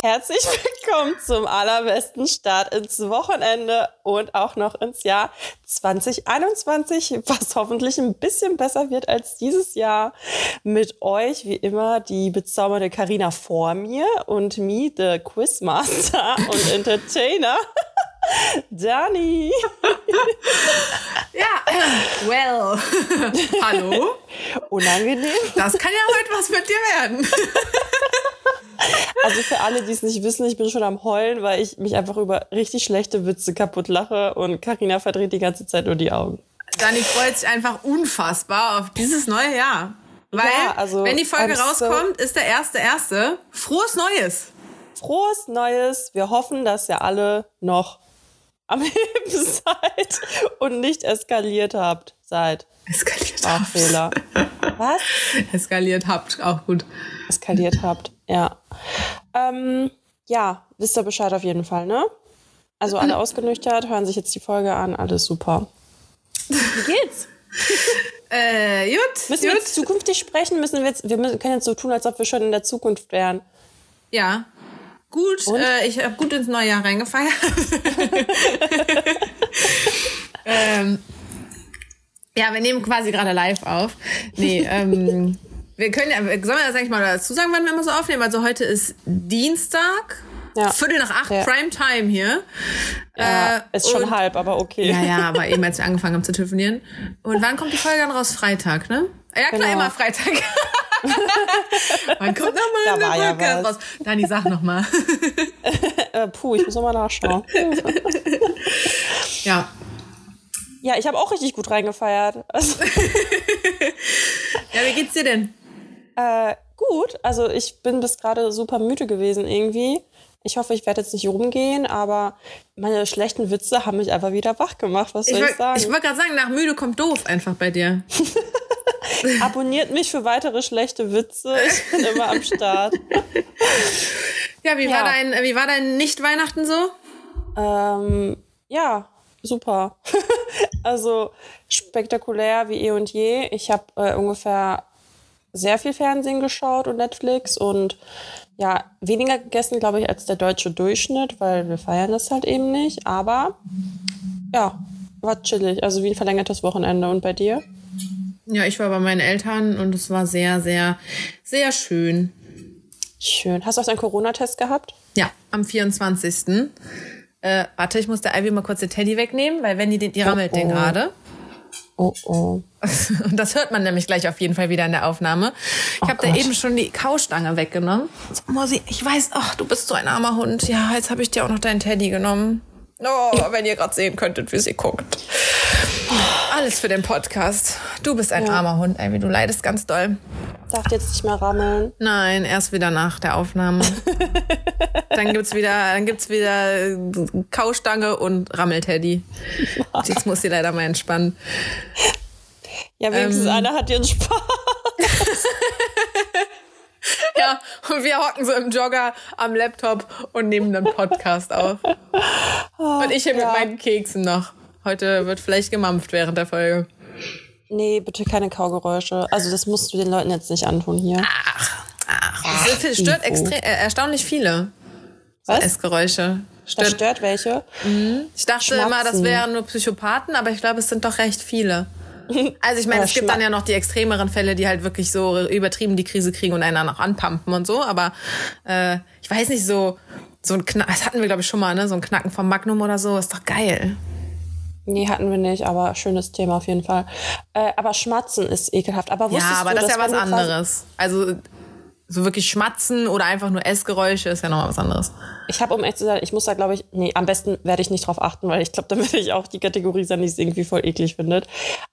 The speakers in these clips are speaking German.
Herzlich willkommen zum allerbesten Start ins Wochenende und auch noch ins Jahr 2021, was hoffentlich ein bisschen besser wird als dieses Jahr. Mit euch wie immer die bezaubernde Karina vor mir und me, the Quizmaster und Entertainer. Dani. ja, well. Hallo. Unangenehm. Das kann ja heute was mit dir werden. Also für alle, die es nicht wissen, ich bin schon am Heulen, weil ich mich einfach über richtig schlechte Witze kaputt lache und Karina verdreht die ganze Zeit nur die Augen. Dani freut sich einfach unfassbar auf dieses neue Jahr. Weil, ja, also, wenn die Folge rauskommt, so ist der erste erste. Frohes Neues! Frohes Neues! Wir hoffen, dass ihr alle noch am Leben seid und nicht eskaliert habt seid. Eskaliert Sprachfehler. Was? Eskaliert habt, auch gut. Eskaliert habt, ja. Ähm, ja, wisst ihr Bescheid auf jeden Fall, ne? Also alle ausgenüchtert, hören sich jetzt die Folge an, alles super. Wie geht's? äh, gut. Müssen gut. wir jetzt zukünftig sprechen? Müssen wir jetzt, wir können jetzt so tun, als ob wir schon in der Zukunft wären. Ja, Gut, äh, ich habe gut ins neue Jahr reingefeiert. ähm, ja, wir nehmen quasi gerade live auf. Nee, ähm, wir können ja, sollen wir das eigentlich mal dazu sagen, wann wir immer so aufnehmen? Also heute ist Dienstag. Ja. Viertel nach acht, ja. Prime Time hier. Ja, äh, ist schon und, halb, aber okay. Ja, ja, aber eben als wir angefangen haben zu telefonieren. Und wann kommt die Folge dann raus? Freitag, ne? Ja, klar, genau. immer Freitag. Man kommt nochmal in der Podcast raus. Dani, sag nochmal. äh, puh, ich muss nochmal nachschauen. ja. Ja, ich habe auch richtig gut reingefeiert. Also ja, wie geht's dir denn? Äh, gut. Also ich bin bis gerade super müde gewesen irgendwie. Ich hoffe, ich werde jetzt nicht rumgehen, aber meine schlechten Witze haben mich einfach wieder wach gemacht. Was soll ich, ich sagen? Ich wollte gerade sagen, nach müde kommt doof einfach bei dir. Abonniert mich für weitere schlechte Witze. Ich bin immer am Start. Ja, wie ja. war dein, wie war dein Nicht-Weihnachten so? Ähm, ja, super. also spektakulär wie eh und je. Ich habe äh, ungefähr sehr viel Fernsehen geschaut und Netflix und ja, weniger gegessen, glaube ich, als der deutsche Durchschnitt, weil wir feiern das halt eben nicht. Aber ja, war chillig, also wie ein verlängertes Wochenende. Und bei dir? Ja, ich war bei meinen Eltern und es war sehr, sehr, sehr schön. Schön. Hast du auch deinen Corona-Test gehabt? Ja, am 24. Äh, warte, ich muss der Ivy mal kurz den Teddy wegnehmen, weil wenn die, die rammelt oh, oh. den gerade. Oh oh. Und das hört man nämlich gleich auf jeden Fall wieder in der Aufnahme. Ich oh habe da eben schon die Kaustange weggenommen. Mosi, ich weiß, ach, du bist so ein armer Hund. Ja, jetzt habe ich dir auch noch deinen Teddy genommen. Oh, wenn ihr gerade sehen könntet, wie sie guckt. Alles für den Podcast. Du bist ein ja. armer Hund, Amy. Du leidest ganz doll. Darf jetzt nicht mehr rammeln? Nein, erst wieder nach der Aufnahme. dann gibt's wieder, dann gibt's wieder Kaustange und Rammelteddy. Jetzt muss sie leider mal entspannen. Ja, wenigstens ähm, einer hat ihren Spaß. ja, und wir hocken so im Jogger am Laptop und nehmen dann Podcast auf. Und ich hier ja. mit meinen Keksen noch. Heute wird vielleicht gemampft während der Folge. Nee, bitte keine Kaugeräusche. Also das musst du den Leuten jetzt nicht antun hier. Ach, ach. ach das stört extrem, äh, erstaunlich viele. Was? Essgeräusche. Stört, das stört welche? Mhm. Ich dachte Schmatzen. immer, das wären nur Psychopathen, aber ich glaube, es sind doch recht viele. Also ich meine, es gibt dann ja noch die extremeren Fälle, die halt wirklich so übertrieben die Krise kriegen und einen noch anpumpen und so. Aber äh, ich weiß nicht, so, so ein Knack, das hatten wir, glaube ich, schon mal, ne? So ein Knacken vom Magnum oder so, ist doch geil. Nee, hatten wir nicht, aber schönes Thema auf jeden Fall. Äh, aber Schmatzen ist ekelhaft. Aber wusstest ja, aber du, das ist ja was anderes. Also so wirklich Schmatzen oder einfach nur Essgeräusche ist ja nochmal was anderes. Ich habe, um echt zu sein, ich muss da, glaube ich, nee, am besten werde ich nicht drauf achten, weil ich glaube, dann werde ich auch die Kategorie sein, die es irgendwie voll eklig findet.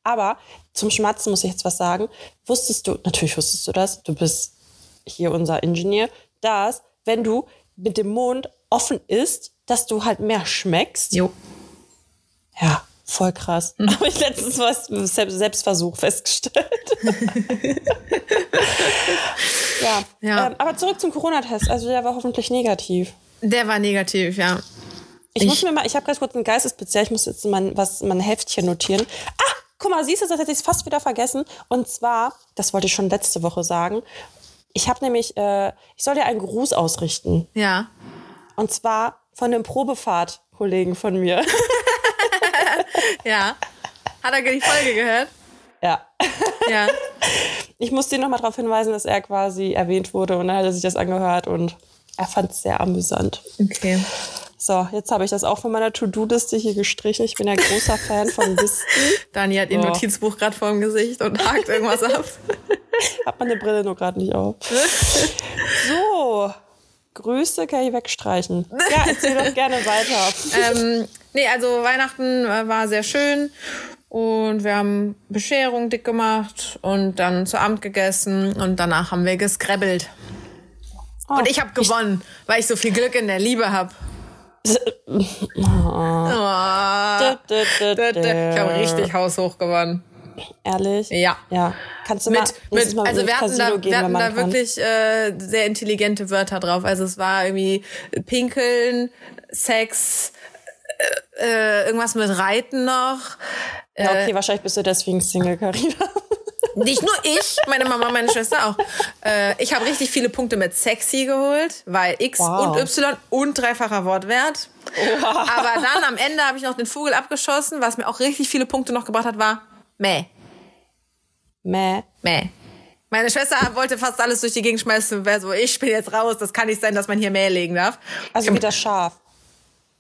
Aber zum Schmatzen muss ich jetzt was sagen. Wusstest du, natürlich wusstest du das, du bist hier unser Ingenieur, dass, wenn du mit dem Mund offen isst, dass du halt mehr schmeckst. Jo. Ja, voll krass. Mhm. Habe ich letztens was Selbst Selbstversuch festgestellt. ja. ja. Ähm, aber zurück zum Corona-Test. Also der war hoffentlich negativ. Der war negativ, ja. Ich, ich muss mir mal, ich habe ganz kurz einen Geistesblitz, ich muss jetzt mein, was, mein Heftchen notieren. Ah, guck mal, siehst du, das hätte ich fast wieder vergessen. Und zwar, das wollte ich schon letzte Woche sagen, Ich habe nämlich, äh, ich soll dir einen Gruß ausrichten. Ja. Und zwar von einem Probefahrt-Kollegen von mir. ja. Hat er die Folge gehört? Ja. Ja. Ich musste ihn nochmal darauf hinweisen, dass er quasi erwähnt wurde und dann hat er sich das angehört und er fand es sehr amüsant. Okay. So, jetzt habe ich das auch von meiner To-Do-Liste hier gestrichen. Ich bin ja großer Fan von Listen. Dani hat ihr So. Notizbuch gerade vor dem Gesicht und hakt irgendwas ab. Hab meine Brille nur gerade nicht auf. So, Grüße kann ich wegstreichen. Ja, erzähl doch gerne weiter. ähm, nee, also Weihnachten äh, war sehr schön und wir haben Bescherung dick gemacht und dann zu Abend gegessen und danach haben wir gescrabbelt. Oh, Und ich habe gewonnen, weil ich so viel Glück in der Liebe habe. Dö, dö, dö, dö. Ich habe richtig haushoch gewonnen. Ehrlich? Ja. Ja. Kannst du mal, Mit, nächstes mit, mal also wir hatten Casino da, gehen, wir hatten da wirklich äh, sehr intelligente Wörter drauf. Also es war irgendwie Pinkeln, Sex, äh, äh, irgendwas mit Reiten noch. Ja, okay, wahrscheinlich bist du deswegen Single, Carina. Nicht nur ich, meine Mama, meine Schwester auch. Äh, ich habe richtig viele Punkte mit sexy geholt, weil X Wow. und Y und dreifacher Wortwert. Aber dann am Ende habe ich noch den Vogel abgeschossen, was mir auch richtig viele Punkte noch gebracht hat, war Mäh. Mäh. Mäh. Meine Schwester wollte fast alles durch die Gegend schmeißen wäre so, ich bin jetzt raus, das kann nicht sein, dass man hier Mäh legen darf. Also wie das Schaf.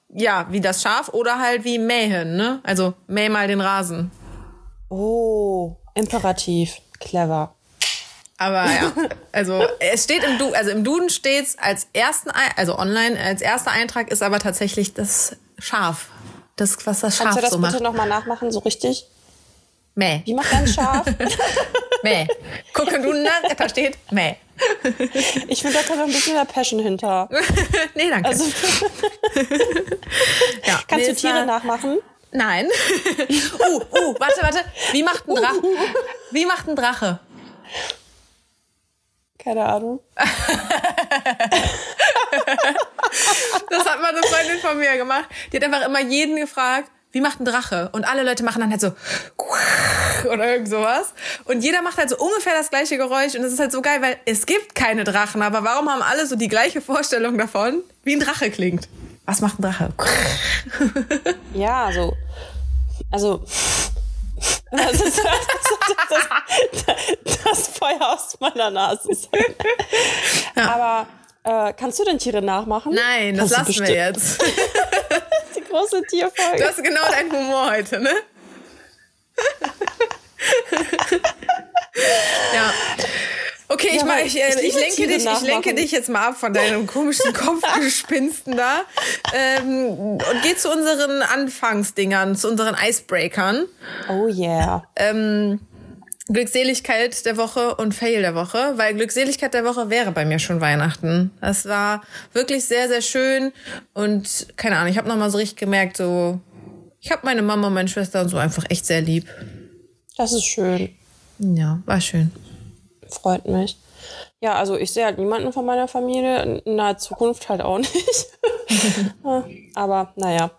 Ja, wie das Schaf oder halt wie mähen, ne? Also mäh mal den Rasen. Oh, Imperativ. Clever. Aber ja, also es steht im du also im Duden steht's als ersten also online als erster Eintrag ist aber tatsächlich das Schaf. Das was das Schaf Kannst du das so bitte nochmal nachmachen, so richtig? Mäh. Wie macht ein Schaf? Mäh. Guck im Duden nach, da steht Mäh. Ich finde, da kommt noch ein bisschen mehr Passion hinter. nee, danke. Also, ja. kannst nee, du Tiere war- nachmachen? Nein. uh, uh, warte, warte. Wie macht ein Drache? Wie macht ein Drache? Keine Ahnung. Das hat mal eine Freundin von mir gemacht. Die hat einfach immer jeden gefragt, wie macht ein Drache? Und alle Leute machen dann halt so oder irgend sowas. Und jeder macht halt so ungefähr das gleiche Geräusch. Und das ist halt so geil, weil es gibt keine Drachen. Aber warum haben alle so die gleiche Vorstellung davon, wie ein Drache klingt? Was macht ein Drache? Ja, so. Also. Das ist das, das, das Feuer aus meiner Nase. Aber äh, kannst du denn Tiere nachmachen? Nein, das Kannst lassen wir jetzt. Große Tierfolge. Das ist genau dein Humor heute, ne? ja. Okay, ich, Ja, mach, weil ich, äh, ich ich, lenke dich, ich lenke dich jetzt mal ab von deinem komischen Kopfgespinsten da ähm, und geh zu unseren Anfangsdingern, zu unseren Icebreakern. Oh yeah. Ähm, Glückseligkeit der Woche und Fail der Woche, weil Glückseligkeit der Woche wäre bei mir schon Weihnachten. Das war wirklich sehr, sehr schön und keine Ahnung, ich habe nochmal so richtig gemerkt, so ich habe meine Mama und meine Schwester und so einfach echt sehr lieb. Das ist schön. Ja, war schön. Freut mich. Ja, also ich sehe halt niemanden von meiner Familie. In naher Zukunft halt auch nicht. Aber naja.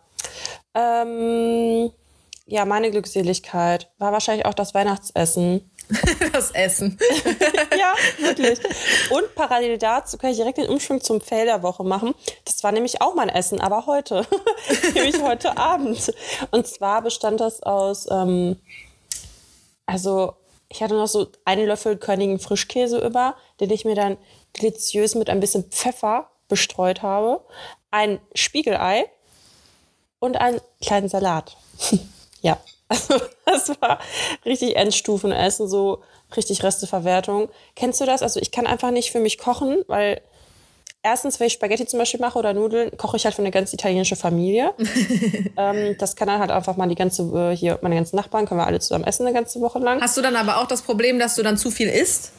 Ähm, ja, meine Glückseligkeit war wahrscheinlich auch das Weihnachtsessen. Das Essen. ja, wirklich. Und parallel dazu kann ich direkt den Umschwung zum Fail der Woche machen. Das war nämlich auch mein Essen, aber heute. nämlich heute Abend. Und zwar bestand das aus, ähm, also ich hatte noch so einen Löffel körnigen Frischkäse über, den ich mir dann deliziös mit ein bisschen Pfeffer bestreut habe. Ein Spiegelei und einen kleinen Salat. Ja, also das war richtig Endstufenessen, so richtig Resteverwertung. Kennst du das? Also ich kann einfach nicht für mich kochen, weil erstens, wenn ich Spaghetti zum Beispiel mache oder Nudeln, koche ich halt für eine ganz italienische Familie. ähm, das kann dann halt einfach mal die ganze, äh, hier, meine ganzen Nachbarn, können wir alle zusammen essen eine ganze Woche lang. Hast du dann aber auch das Problem, dass du dann zu viel isst?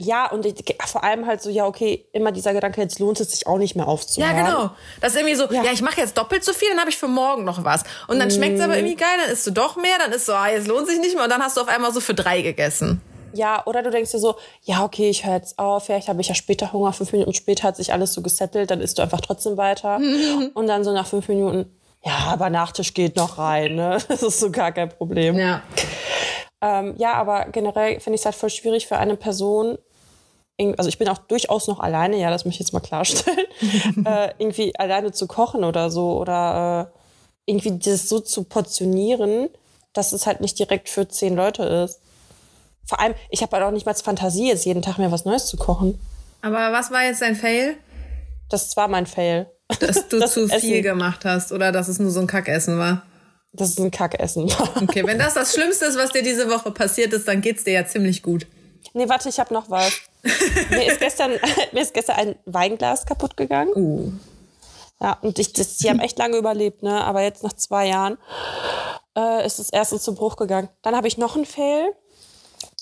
Ja, und ich, vor allem halt so, ja, okay, immer dieser Gedanke, jetzt lohnt es sich auch nicht mehr Ja, aufzuhören. genau. Das ist irgendwie so, ja, Ja. ich mache jetzt doppelt so viel, dann habe ich für morgen noch was. Und dann schmeckt's aber irgendwie geil, dann isst du doch mehr, dann ist so, ah, jetzt lohnt sich nicht mehr und dann hast du auf einmal so für drei gegessen. Ja, oder du denkst dir so, ja, okay, ich höre jetzt auf, vielleicht habe ich ja später Hunger, fünf Minuten später hat sich alles so gesettelt, dann isst du einfach trotzdem weiter. Und dann so nach fünf Minuten, ja, aber Nachtisch geht noch rein, ne? Das ist so gar kein Problem. Ja. Ähm, ja, aber generell finde ich es halt voll schwierig für eine Person, also ich bin auch durchaus noch alleine, ja, das möchte ich jetzt mal klarstellen, äh, irgendwie alleine zu kochen oder so oder äh, irgendwie das so zu portionieren, dass es halt nicht direkt für zehn Leute ist. Vor allem, ich habe halt auch nicht mal Fantasie, jetzt jeden Tag mir was Neues zu kochen. Aber was war jetzt dein Fail? Das war mein Fail. Dass du das zu Essen. viel gemacht hast oder dass es nur so ein Kackessen war? Dass es ein Kackessen war. Okay, wenn das das Schlimmste ist, was dir diese Woche passiert ist, dann geht's dir ja ziemlich gut. Nee, warte, ich habe noch was. mir, ist gestern, mir ist gestern ein Weinglas kaputt gegangen. Uh. Ja, und ich, das, die haben echt lange überlebt, ne? Aber jetzt nach zwei Jahren äh, ist das erste zu Bruch gegangen. Dann habe ich noch einen Fail.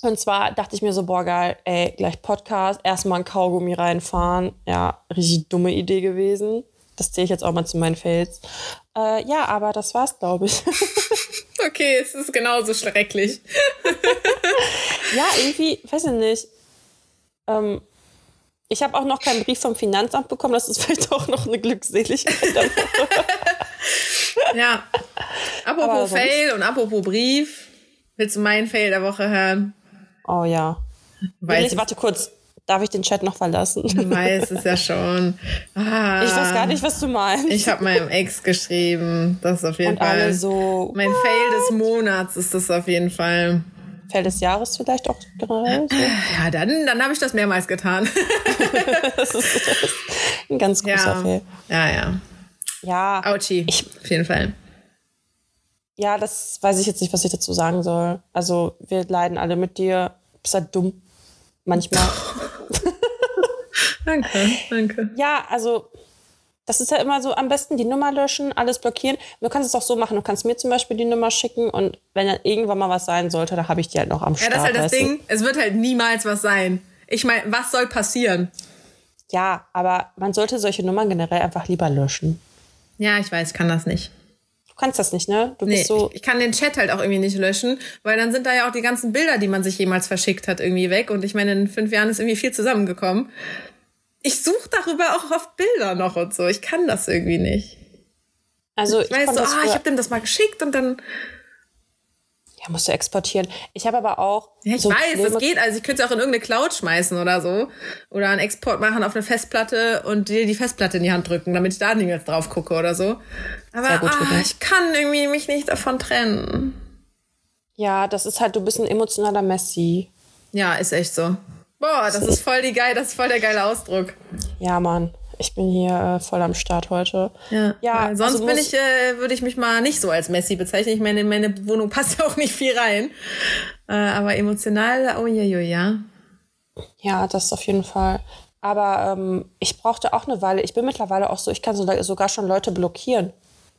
Und zwar dachte ich mir so, boah, geil, ey, gleich Podcast, erstmal ein Kaugummi reinfahren. Ja, richtig dumme Idee gewesen. Das zähle ich jetzt auch mal zu meinen Fails. Äh, ja, aber das war's, glaube ich. okay, es ist genauso schrecklich. ja, irgendwie, weiß ich nicht. Ähm, ich habe auch noch keinen Brief vom Finanzamt bekommen. Das ist vielleicht auch noch eine Glückseligkeit. ja. Apropos Fail und apropos Brief. Willst du meinen Fail der Woche hören? Oh ja. Weiß ich, warte kurz. Darf ich den Chat noch verlassen? Du weißt es ja schon. Ah, ich weiß gar nicht, was du meinst. Ich habe meinem Ex geschrieben. Das ist auf jeden Und Fall. Alle so, mein what? Fail des Monats ist das auf jeden Fall. Fail des Jahres vielleicht auch generell? So? Ja, dann, dann habe ich das mehrmals getan. das, ist, das, ist, ein ganz großer ja. Fail. Ja, ja. Ja. Auchi. Ich, auf jeden Fall. Ja, das weiß ich jetzt nicht, was ich dazu sagen soll. Also, wir leiden alle mit dir. Du bist halt dumm. Manchmal. danke, danke. Ja, also, das ist ja immer so, am besten die Nummer löschen, alles blockieren. Du kannst es auch so machen, du kannst mir zum Beispiel die Nummer schicken und wenn dann irgendwann mal was sein sollte, dann habe ich die halt noch am Start. Ja, das ist halt das Ding, es wird halt niemals was sein. Ich meine, was soll passieren? Ja, aber man sollte solche Nummern generell einfach lieber löschen. Ja, ich weiß, kann das nicht. Du kannst das nicht, ne? Du nee, bist so. Ich kann den Chat halt auch irgendwie nicht löschen, weil dann sind da ja auch die ganzen Bilder, die man sich jemals verschickt hat, irgendwie weg. Und ich meine, in fünf Jahren ist irgendwie viel zusammengekommen. Ich suche darüber auch oft Bilder noch und so. Ich kann das irgendwie nicht. Also ich, ich weiß so, ah, ich habe dem das mal geschickt und dann ja, musst du exportieren. Ich habe aber auch. Ja, ich so weiß, das geht. Also ich könnte es auch in irgendeine Cloud schmeißen oder so. Oder einen Export machen auf eine Festplatte und dir die Festplatte in die Hand drücken, damit ich da nicht mehr drauf gucke oder so. Aber gut, ah, ich kann irgendwie mich nicht davon trennen. Ja, das ist halt, du bist ein emotionaler Messi. Ja, ist echt so. Boah, das ist voll die geil, das ist voll der geile Ausdruck. Ja, Mann. Ich bin hier äh, voll am Start heute. Ja, ja sonst also bin ich, äh, würde ich mich mal nicht so als Messi bezeichnen. Ich meine, in meine Wohnung passt ja auch nicht viel rein. Äh, aber emotional, oh je, je, ja. Ja, das auf jeden Fall. Aber ähm, ich brauchte auch eine Weile. Ich bin mittlerweile auch so, ich kann so, sogar schon Leute blockieren.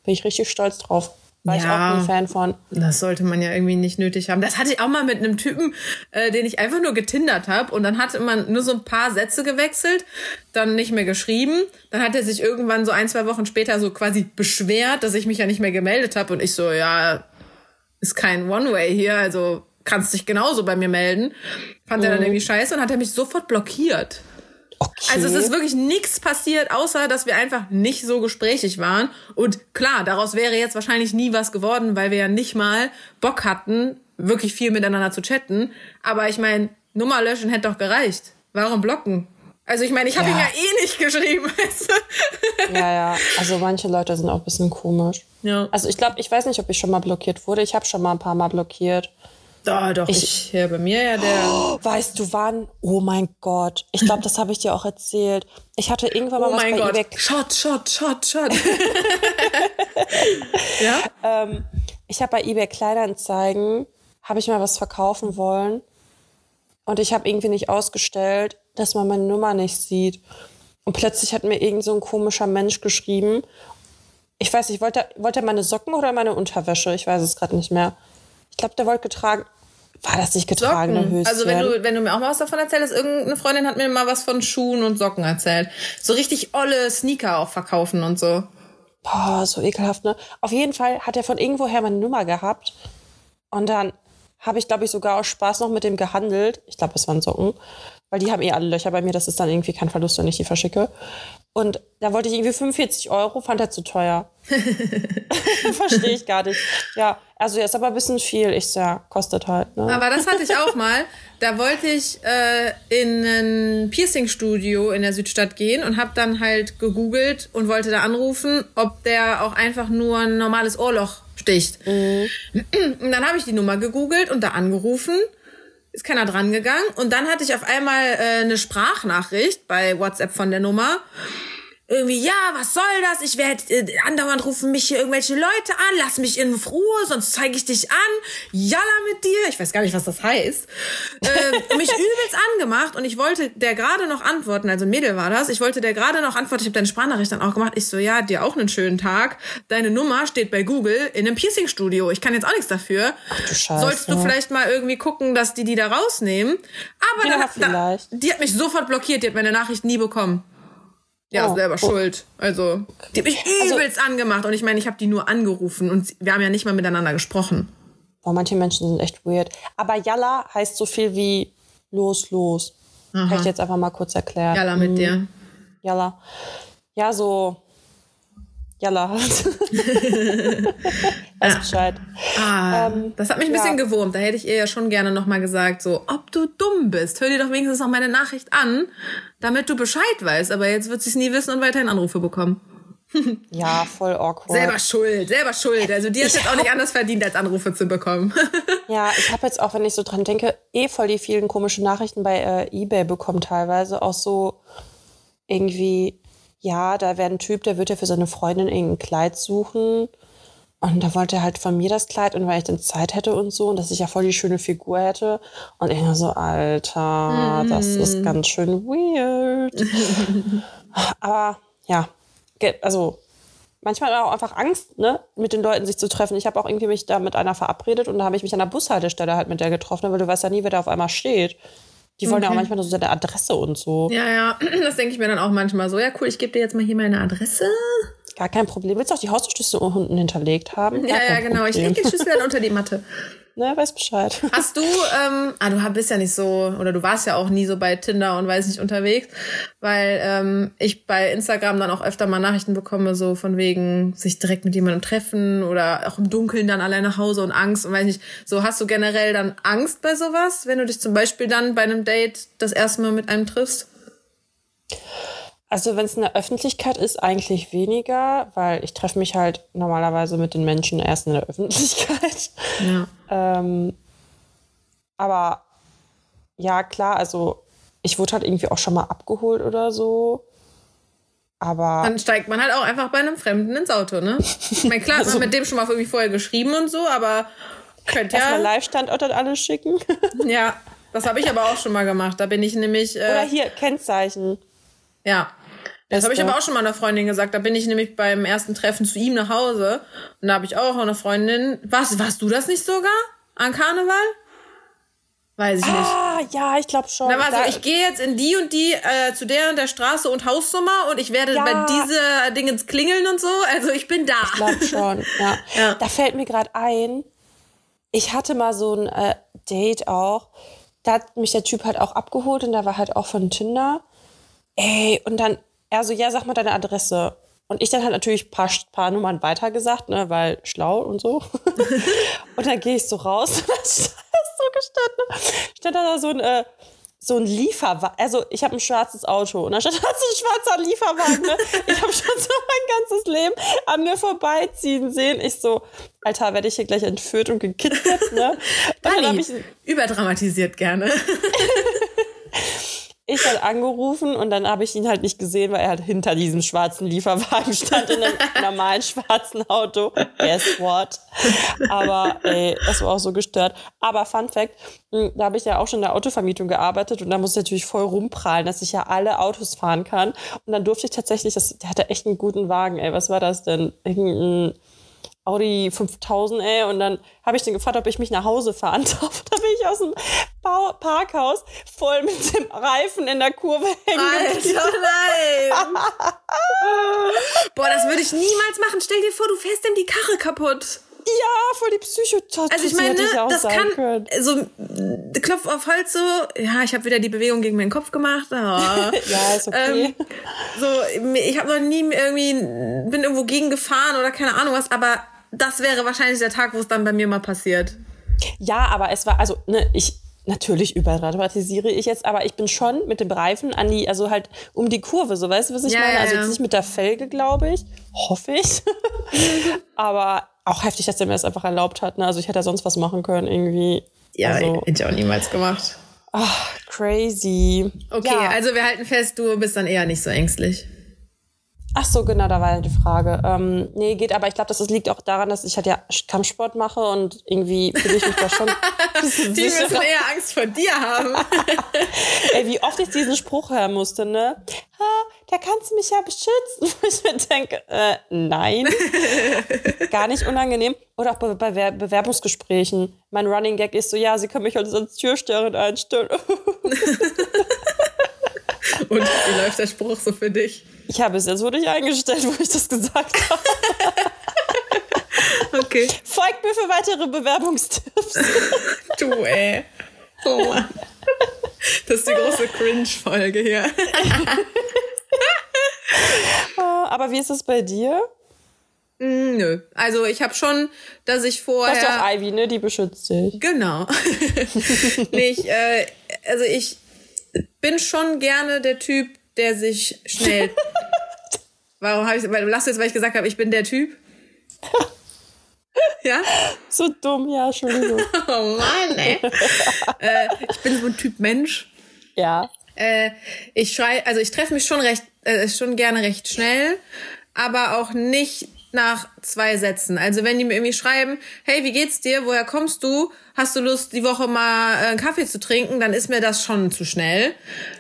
Bin ich richtig stolz drauf. War ja, ich auch ein Fan von. Das sollte man ja irgendwie nicht nötig haben. Das hatte ich auch mal mit einem Typen, äh, den ich einfach nur getindert habe. Und dann hatte man nur so ein paar Sätze gewechselt, dann nicht mehr geschrieben. Dann hat er sich irgendwann so ein, zwei Wochen später so quasi beschwert, dass ich mich ja nicht mehr gemeldet habe. Und ich so, ja, ist kein One-Way hier, also kannst dich genauso bei mir melden. Fand mhm. er dann mhm. irgendwie scheiße und hat er mich sofort blockiert. Okay. Also es ist wirklich nichts passiert, außer dass wir einfach nicht so gesprächig waren. Und klar, daraus wäre jetzt wahrscheinlich nie was geworden, weil wir ja nicht mal Bock hatten, wirklich viel miteinander zu chatten. Aber ich meine, Nummer löschen hätte doch gereicht. Warum blocken? Also ich meine, ich habe ja. ihm ja eh nicht geschrieben. Weißt du? Ja, ja. Also manche Leute sind auch ein bisschen komisch. Ja. Also ich glaube, ich weiß nicht, ob ich schon mal blockiert wurde. Ich habe schon mal ein paar Mal blockiert. Da, doch, ich, ich ja, bei mir ja der. Oh, weißt du wann? Oh mein Gott. Ich glaube, das habe ich dir auch erzählt. Ich hatte irgendwann mal oh was bei Gott. eBay. Shot, shot, shot, shot. ja? Ähm, ich habe bei eBay Kleinanzeigen, habe ich mal was verkaufen wollen. Und ich habe irgendwie nicht ausgestellt, dass man meine Nummer nicht sieht. Und plötzlich hat mir irgend so ein komischer Mensch geschrieben. Ich weiß nicht, wollte, wollte er meine Socken oder meine Unterwäsche? Ich weiß es gerade nicht mehr. Ich glaube, der wollte getragen, war das nicht getragene Socken. Höschen? Also wenn du, wenn du mir auch mal was davon erzählst, irgendeine Freundin hat mir mal was von Schuhen und Socken erzählt. So richtig olle Sneaker auch verkaufen und so. Boah, so ekelhaft, ne? Auf jeden Fall hat er von irgendwoher meine Nummer gehabt. Und dann habe ich, glaube ich, sogar aus Spaß noch mit dem gehandelt. Ich glaube, es waren Socken. Weil die haben eh alle Löcher bei mir. Das ist dann irgendwie kein Verlust, wenn ich die verschicke. Und da wollte ich irgendwie 45 Euro, fand er zu teuer. Verstehe ich gar nicht. Ja, also jetzt aber ein bisschen viel. Ich ja, kostet halt. Ne? Aber das hatte ich auch mal. Da wollte ich äh, in ein Piercing-Studio in der Südstadt gehen und habe dann halt gegoogelt und wollte da anrufen, ob der auch einfach nur ein normales Ohrloch sticht. Mhm. Und dann habe ich die Nummer gegoogelt und da angerufen. Ist keiner dran gegangen. Und dann hatte ich auf einmal äh, eine Sprachnachricht bei WhatsApp von der Nummer irgendwie, ja, was soll das? Ich werde äh, andauernd rufen mich hier irgendwelche Leute an, lass mich in Ruhe, sonst zeige ich dich an. Jalla mit dir. Ich weiß gar nicht, was das heißt. Äh, mich übelst angemacht und ich wollte der gerade noch antworten, also Mädel war das, ich wollte der gerade noch antworten, ich habe deine Sprachnachricht dann auch gemacht. Ich so, ja, dir auch einen schönen Tag. Deine Nummer steht bei Google in einem Piercing-Studio. Ich kann jetzt auch nichts dafür. Ach, du Scheiße. Sollst du vielleicht mal irgendwie gucken, dass die die da rausnehmen. Aber ja, dann, da, die hat mich sofort blockiert, die hat meine Nachricht nie bekommen. Ja, oh, selber oh. schuld. Also, die hat mich also übelst also, angemacht und ich meine, ich habe die nur angerufen und wir haben ja nicht mal miteinander gesprochen. Boah, manche Menschen sind echt weird. Aber Yalla heißt so viel wie los, los. Aha. Kann ich jetzt einfach mal kurz erklären. Yalla mit mhm. dir. Yalla. Ja, so Jalla Weiß Bescheid. Ah, ähm, das hat mich ein bisschen ja. gewurmt. Da hätte ich ihr ja schon gerne nochmal gesagt, so, ob du dumm bist, hör dir doch wenigstens noch meine Nachricht an, damit du Bescheid weißt. Aber jetzt wird sie es nie wissen und weiterhin Anrufe bekommen. ja, voll awkward. Selber schuld, selber schuld. Also die hat jetzt auch nicht anders verdient, als Anrufe zu bekommen. ja, ich habe jetzt auch, wenn ich so dran denke, eh voll die vielen komischen Nachrichten bei äh, Ebay bekommen teilweise. Auch so irgendwie ja, da wäre ein Typ, der wird ja für seine Freundin irgendein Kleid suchen. Und da wollte er halt von mir das Kleid und weil ich dann Zeit hätte und so und dass ich ja voll die schöne Figur hätte. Und ich so, Alter, mm. das ist mhm. ganz schön weird. Aber ja, also manchmal auch einfach Angst, ne, mit den Leuten sich zu treffen. Ich habe auch irgendwie mich da mit einer verabredet und da habe ich mich an der Bushaltestelle halt mit der getroffen, weil du weißt ja nie, wer da auf einmal steht. Die wollen okay. ja auch manchmal so seine Adresse und so. Ja, ja, das denke ich mir dann auch manchmal so. Ja, cool, ich gebe dir jetzt mal hier meine Adresse. Gar kein Problem. Willst du auch die Haustürschlüssel unten hinterlegt haben? Gar ja, ja, genau. Problem. Ich lege die Schlüssel dann unter die Matte. Ne, weiß Bescheid. Hast du, ähm, ah, du bist ja nicht so, oder du warst ja auch nie so bei Tinder und weiß nicht unterwegs, weil ähm, ich bei Instagram dann auch öfter mal Nachrichten bekomme, so von wegen sich direkt mit jemandem treffen oder auch im Dunkeln dann allein nach Hause und Angst und weiß nicht. So, hast du generell dann Angst bei sowas, wenn du dich zum Beispiel dann bei einem Date das erste Mal mit einem triffst? Also wenn es in der Öffentlichkeit ist, eigentlich weniger, weil ich treffe mich halt normalerweise mit den Menschen erst in der Öffentlichkeit. Ja. ähm, aber ja, klar, also ich wurde halt irgendwie auch schon mal abgeholt oder so. Aber. Dann steigt man halt auch einfach bei einem Fremden ins Auto, ne? Ich meine, klar, also, man mit dem schon mal irgendwie vorher geschrieben und so, aber könnte ja. Erstmal Live-Standort und alles schicken. ja, das habe ich aber auch schon mal gemacht. Da bin ich nämlich. Äh, oder hier, Kennzeichen. Ja. Das habe ich aber auch schon mal einer Freundin gesagt. Da bin ich nämlich beim ersten Treffen zu ihm nach Hause. Und da habe ich auch eine Freundin. Was, warst du das nicht sogar? An Karneval? Weiß ich nicht. Ah, ja, ich glaube schon. Da war so, ich gehe jetzt in die und die, äh, zu der und der Straße und Hausnummer und ich werde ja. bei dieser Dingens klingeln und so. Also ich bin da. Ich glaube schon, ja. ja. Da fällt mir gerade ein, ich hatte mal so ein äh, Date auch. Da hat mich der Typ halt auch abgeholt und da war halt auch von Tinder. Ey, und dann er so, ja, sag mal deine Adresse. Und ich dann halt natürlich ein paar, paar Nummern weitergesagt, ne, weil schlau und so. und dann gehe ich so raus. das ist so ne? Stand da so ein, äh, so ein Lieferwagen. Also ich habe ein schwarzes Auto und da stand da so ein schwarzer Lieferwagen. Ne? Ich habe schon so mein ganzes Leben an mir vorbeiziehen sehen. Ich so, Alter, werde ich hier gleich entführt und gekidnappt, ne? Dani, ich überdramatisiert gerne ich halt angerufen und dann habe ich ihn halt nicht gesehen, weil er halt hinter diesem schwarzen Lieferwagen stand in einem normalen schwarzen Auto. Guess what? Aber ey, das war auch so gestört. Aber Fun Fact, hm, da habe ich ja auch schon in der Autovermietung gearbeitet und da muss ich natürlich voll rumprallen, dass ich ja alle Autos fahren kann. Und dann durfte ich tatsächlich, das, der hatte echt einen guten Wagen, ey. Was war das denn? Irgendein Audi 5000, ey. Und dann habe ich den gefragt, ob ich mich nach Hause fahren darf. Da bin ich aus dem Parkhaus voll mit dem Reifen in der Kurve hängen. Alter, nein! Boah, das würde ich niemals machen. Stell dir vor, du fährst ihm die Karre kaputt. Ja, voll die Psychotoxie. Also ich meine, ne, auch das kann können. so Klopf auf Holz so. Ja, ich habe wieder die Bewegung gegen meinen Kopf gemacht. Ah. Ja, ist okay. Ähm, so, ich habe noch nie irgendwie bin irgendwo gegen gefahren oder keine Ahnung was, aber das wäre wahrscheinlich der Tag, wo es dann bei mir mal passiert. Ja, aber es war, also, ne, ich, natürlich überdramatisiere ich jetzt, aber ich bin schon mit dem Reifen an die, also halt um die Kurve, so weißt du, was ich Ja, meine? also jetzt nicht mit der Felge, glaube ich. Hoffe ich. aber auch heftig, dass der mir das einfach erlaubt hat. Ne? Also ich hätte ja sonst was machen können, irgendwie. Ja, also, hätte ich auch niemals gemacht. ach, crazy. Okay, ja. also wir halten fest, du bist dann eher nicht so ängstlich. Ach so, genau, da war ja die Frage. Ähm, nee, geht, aber ich glaube, das liegt auch daran, dass ich halt ja Kampfsport mache und irgendwie fühle ich mich da schon Die müssen sicherer. eher Angst vor dir haben. Ey, wie oft ich diesen Spruch hören musste, ne? Ha, da kannst du mich ja beschützen. Wo ich mir denke, äh, nein. Gar nicht unangenehm. Oder auch bei, bei Wer- Bewerbungsgesprächen. Mein Running Gag ist so, ja, sie können mich heute als Türsteherin einstellen. Und wie läuft der Spruch so für dich? Ich habe es jetzt wurde ich eingestellt, wo ich das gesagt habe. Okay. Folgt mir für weitere Bewerbungstipps. Du, ey. Oh Mann. Das ist die große Cringe-Folge hier. Aber wie ist es bei dir? Mm, Nö. Also ich habe schon, dass ich Du hast ja auch vorher. Ivy, ne? Die beschützt dich. Genau. nee, ich, äh, also ich bin schon gerne der Typ, der sich schnell. Warum habe ich? Weil du lachst jetzt, weil ich gesagt habe, ich bin der Typ. Ja? So dumm, ja, Entschuldigung. Oh Mann, ey. äh, ich bin so ein Typ Mensch. ja. Äh, ich schrei, also ich treffe mich schon recht, äh, schon gerne recht schnell, aber auch nicht nach zwei Sätzen. Also wenn die mir irgendwie schreiben, hey, wie geht's dir? Woher kommst du? Hast du Lust, die Woche mal äh, einen Kaffee zu trinken? Dann ist mir das schon zu schnell.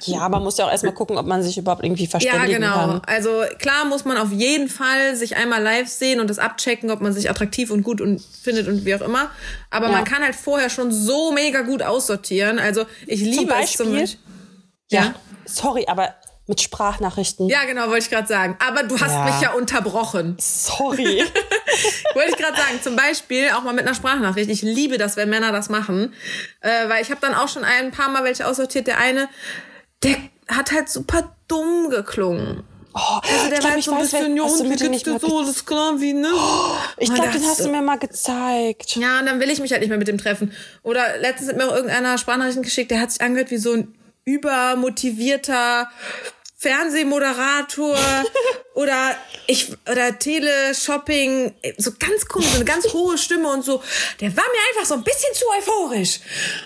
Ja, man muss ja auch erstmal gucken, ob man sich überhaupt irgendwie Ja, verständigen genau. kann. Also klar muss man auf jeden Fall sich einmal live sehen und das abchecken, ob man sich attraktiv und gut und findet und wie auch immer. Aber Ja. man kann halt vorher schon so mega gut aussortieren. Also ich liebe es zum Beispiel? Beispiel. Ja. Sorry, aber mit Sprachnachrichten. Ja, genau, wollte ich gerade sagen. Aber du hast Ja. mich ja unterbrochen. Sorry. Wollte ich gerade sagen, zum Beispiel auch mal mit einer Sprachnachricht. Ich liebe das, wenn Männer das machen. Äh, weil ich habe dann auch schon ein paar Mal welche aussortiert. Der eine, der hat halt super dumm geklungen. Oh, Also der ich war glaube, halt so ein weiß, bisschen, mir wie geht's nicht dir so? Das klar, wie, ne? Ich Und glaube, den hast du mir mal gezeigt. Ja, und dann will ich mich halt nicht mehr mit dem treffen. Oder letztens hat mir auch irgendeiner Sprachnachrichten geschickt, der hat sich angehört wie so ein übermotivierter Fernsehmoderator oder ich oder Teleshopping, so ganz komisch, so eine ganz hohe Stimme und so. Der war mir einfach so ein bisschen zu euphorisch.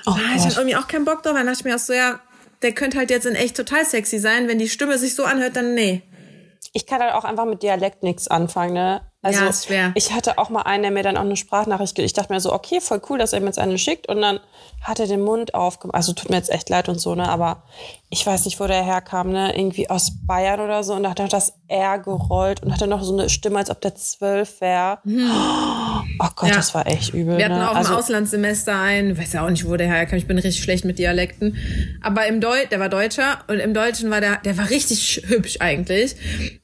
Oh da hatte ich dann irgendwie auch keinen Bock drauf. Dann dachte ich mir auch so, ja, der könnte halt jetzt in echt total sexy sein. Wenn die Stimme sich so anhört, dann nee. Ich kann halt auch einfach mit Dialekt nichts anfangen, ne? Also, Ja, ist schwer. ich hatte auch mal einen, der mir dann auch eine Sprachnachricht. Ich dachte mir so, okay, voll cool, dass er mir jetzt eine schickt. Und dann hat er den Mund aufgemacht. Also, tut mir jetzt echt leid und so, ne? Aber ich weiß nicht, wo der herkam, ne? Irgendwie aus Bayern oder so. Und da hat er das R gerollt und hatte noch so eine Stimme, als ob der zwölf wäre. Oh Gott, Hm. Ja. das war echt übel. Wir hatten ne? auch also, im Auslandssemester einen, weiß ja auch nicht, wo der herkam, ich bin richtig schlecht mit Dialekten. Aber im Deutsch, der war Deutscher und im Deutschen war der, der war richtig hübsch eigentlich.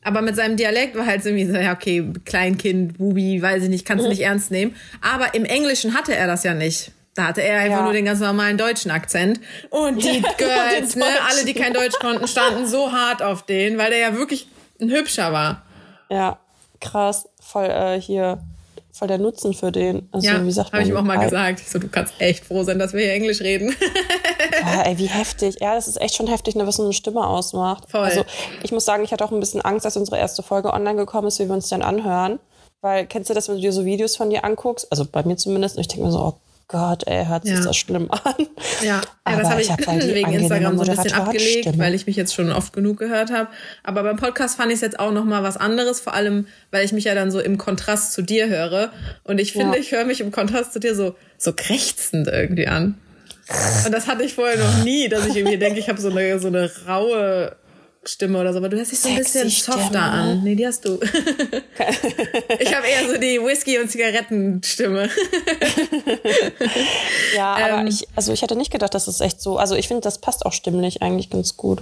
Aber mit seinem Dialekt war halt so irgendwie so, ja, okay, Kleinkind, Bubi, weiß ich nicht, kannst du nicht ernst nehmen. Aber im Englischen hatte er das ja nicht. Da hatte er einfach Ja. nur den ganz normalen deutschen Akzent. Und die Girls, ne, alle, die kein Deutsch konnten, standen so hart auf den, weil der ja wirklich ein hübscher war. Ja, krass. Voll äh, hier, voll der Nutzen für den. Also, Ja, wie sagt habe ich ihm man? auch mal gesagt. Ich so, du kannst echt froh sein, dass wir hier Englisch reden. Boah, ey, wie heftig. Ja, das ist echt schon heftig, ne, was so eine Stimme ausmacht. Voll. Also, ich muss sagen, ich hatte auch ein bisschen Angst, als unsere erste Folge online gekommen ist, wie wir uns dann anhören. Weil, kennst du das, wenn du dir so Videos von dir anguckst? Also bei mir zumindest. Und ich denke mir so, oh Gott, ey, hört sich Ja. das schlimm an. Ja, ja das habe ich hab halt wegen Instagram so ein bisschen abgelegt, weil ich mich jetzt schon oft genug gehört habe. Aber beim Podcast fand ich es jetzt auch noch mal was anderes, vor allem, weil ich mich ja dann so im Kontrast zu dir höre. Und ich finde, Ja. ich höre mich im Kontrast zu dir so, so krächzend irgendwie an. Und das hatte ich vorher noch nie, dass ich irgendwie denke, ich habe so eine, so eine raue Stimme oder so. Aber du hörst dich so ein bisschen softer an. Nee, die hast du. ich habe eher so die Whisky- und Zigarettenstimme. Ja, aber Ähm. ich, also ich hätte nicht gedacht, dass es echt so, also ich finde, das passt auch stimmlich eigentlich ganz gut.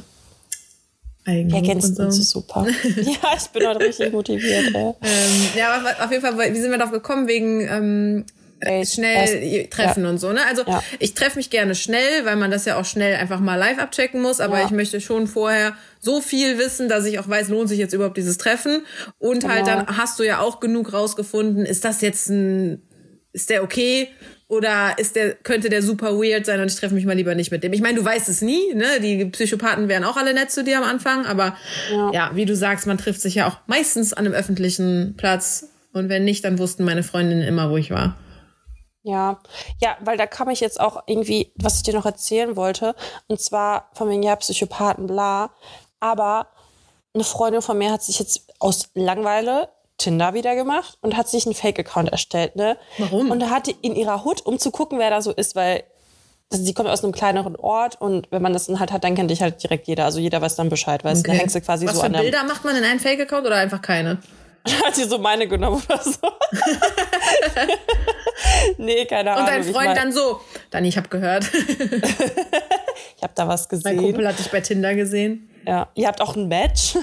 Eigenlob Wir ergänzen und so. uns super. ja, ich bin heute richtig motiviert. Ey. Ähm, ja, aber auf jeden Fall, wie sind wir darauf gekommen? Wegen ähm, Ey, schnell erst- treffen ja. und so, ne? Also Ja. ich treffe mich gerne schnell, weil man das ja auch schnell einfach mal live abchecken muss, aber Ja. ich möchte schon vorher so viel wissen, dass ich auch weiß, lohnt sich jetzt überhaupt dieses Treffen. Und halt Genau. dann hast du ja auch genug rausgefunden, ist das jetzt ein, ist der okay? Oder ist der, könnte der super weird sein und ich treffe mich mal lieber nicht mit dem. Ich meine, du weißt es nie, ne? Die Psychopathen wären auch alle nett zu dir am Anfang, aber Ja. ja, wie du sagst, man trifft sich ja auch meistens an einem öffentlichen Platz. Und wenn nicht, dann wussten meine Freundinnen immer, wo ich war. Ja, ja, weil da kam ich jetzt auch irgendwie, was ich dir noch erzählen wollte, und zwar von wegen, ja, Psychopathen, bla. Aber eine Freundin von mir hat sich jetzt aus Langweile Tinder wieder gemacht und hat sich einen Fake-Account erstellt, ne? Warum? Und da hat die in ihrer Hut, um zu gucken, wer da so ist, weil sie kommt aus einem kleineren Ort und wenn man das dann halt hat, dann kennt dich halt direkt jeder. Also jeder weiß dann Bescheid, weißt du? Da hängst du quasi Was so für an der. Bilder macht man in einen Fake-Account oder einfach keine? Hat sie so meine genommen oder so? nee, keine Ahnung. Und dein Freund mein- dann so, Dani, ich habe gehört, Ich habe da was mein gesehen. Kumpel hat dich bei Tinder gesehen. Ja, ihr habt auch ein Match.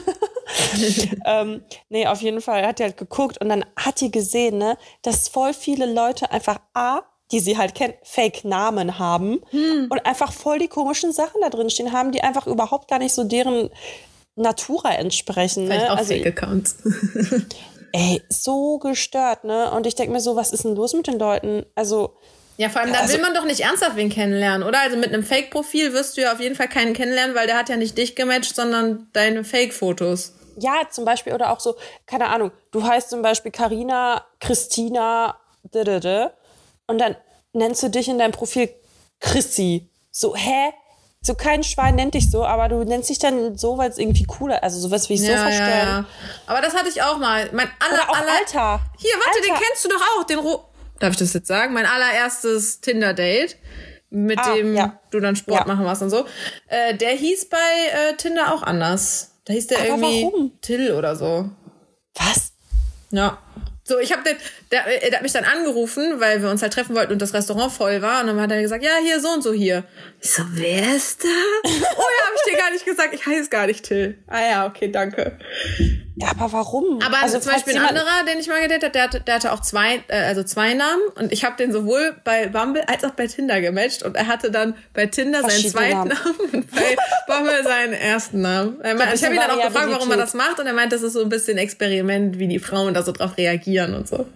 ähm, nee, auf jeden Fall hat die halt geguckt und dann hat die gesehen, ne, dass voll viele Leute einfach A, die sie halt kennt, Fake-Namen haben und einfach voll die komischen Sachen da drin stehen haben, die einfach überhaupt gar nicht so deren Natura entsprechen. Vielleicht Ne? auch Also, Fake-Accounts. ey, so gestört, ne? Und ich denke mir so, was ist denn los mit den Leuten? Also, Ja, vor allem, da Also- will man doch nicht ernsthaft wen kennenlernen, oder? Also mit einem Fake-Profil wirst du ja auf jeden Fall keinen kennenlernen, weil der hat ja nicht dich gematcht, sondern deine Fake-Fotos. Ja, zum Beispiel, oder auch so, keine Ahnung, du heißt zum Beispiel Karina, Christina, und dann nennst du dich in deinem Profil Chrissy. So, hä? So kein Schwein nennt dich so, aber du nennst dich dann so, weil es irgendwie cooler Also sowas wie ich so verstellen. Aber das hatte ich auch mal. Mein aller, Oder auch aller, Alter. Hier, warte, den Alter. kennst du doch auch, den Ro Darf ich das jetzt sagen? Mein allererstes Tinder-Date, mit Ah, dem ja. du dann Sport Ja. machen warst und so. Äh, der hieß bei äh, Tinder auch anders. Da hieß der Aber irgendwie warum? Till oder so. Was? Ja. So, ich habe den, der, der hat mich dann angerufen, weil wir uns halt treffen wollten und das Restaurant voll war. Und dann hat er gesagt, ja, hier, so und so hier. Ich so, wer ist da? oh ja, habe ich dir gar nicht gesagt. Ich heiße gar nicht Till. Ah ja, okay, danke. Ja, aber warum? Aber also, zum Beispiel ein anderer, den ich mal gedatet habe, der hatte, der hatte auch zwei, äh, also zwei Namen und ich habe den sowohl bei Bumble als auch bei Tinder gematcht und er hatte dann bei Tinder seinen zweiten Namen. Namen und bei Bumble seinen ersten Namen. Er meint, ich habe ihn dann auch gefragt, warum er das macht und er meint, das ist so ein bisschen Experiment, wie die Frauen da so drauf reagieren und so.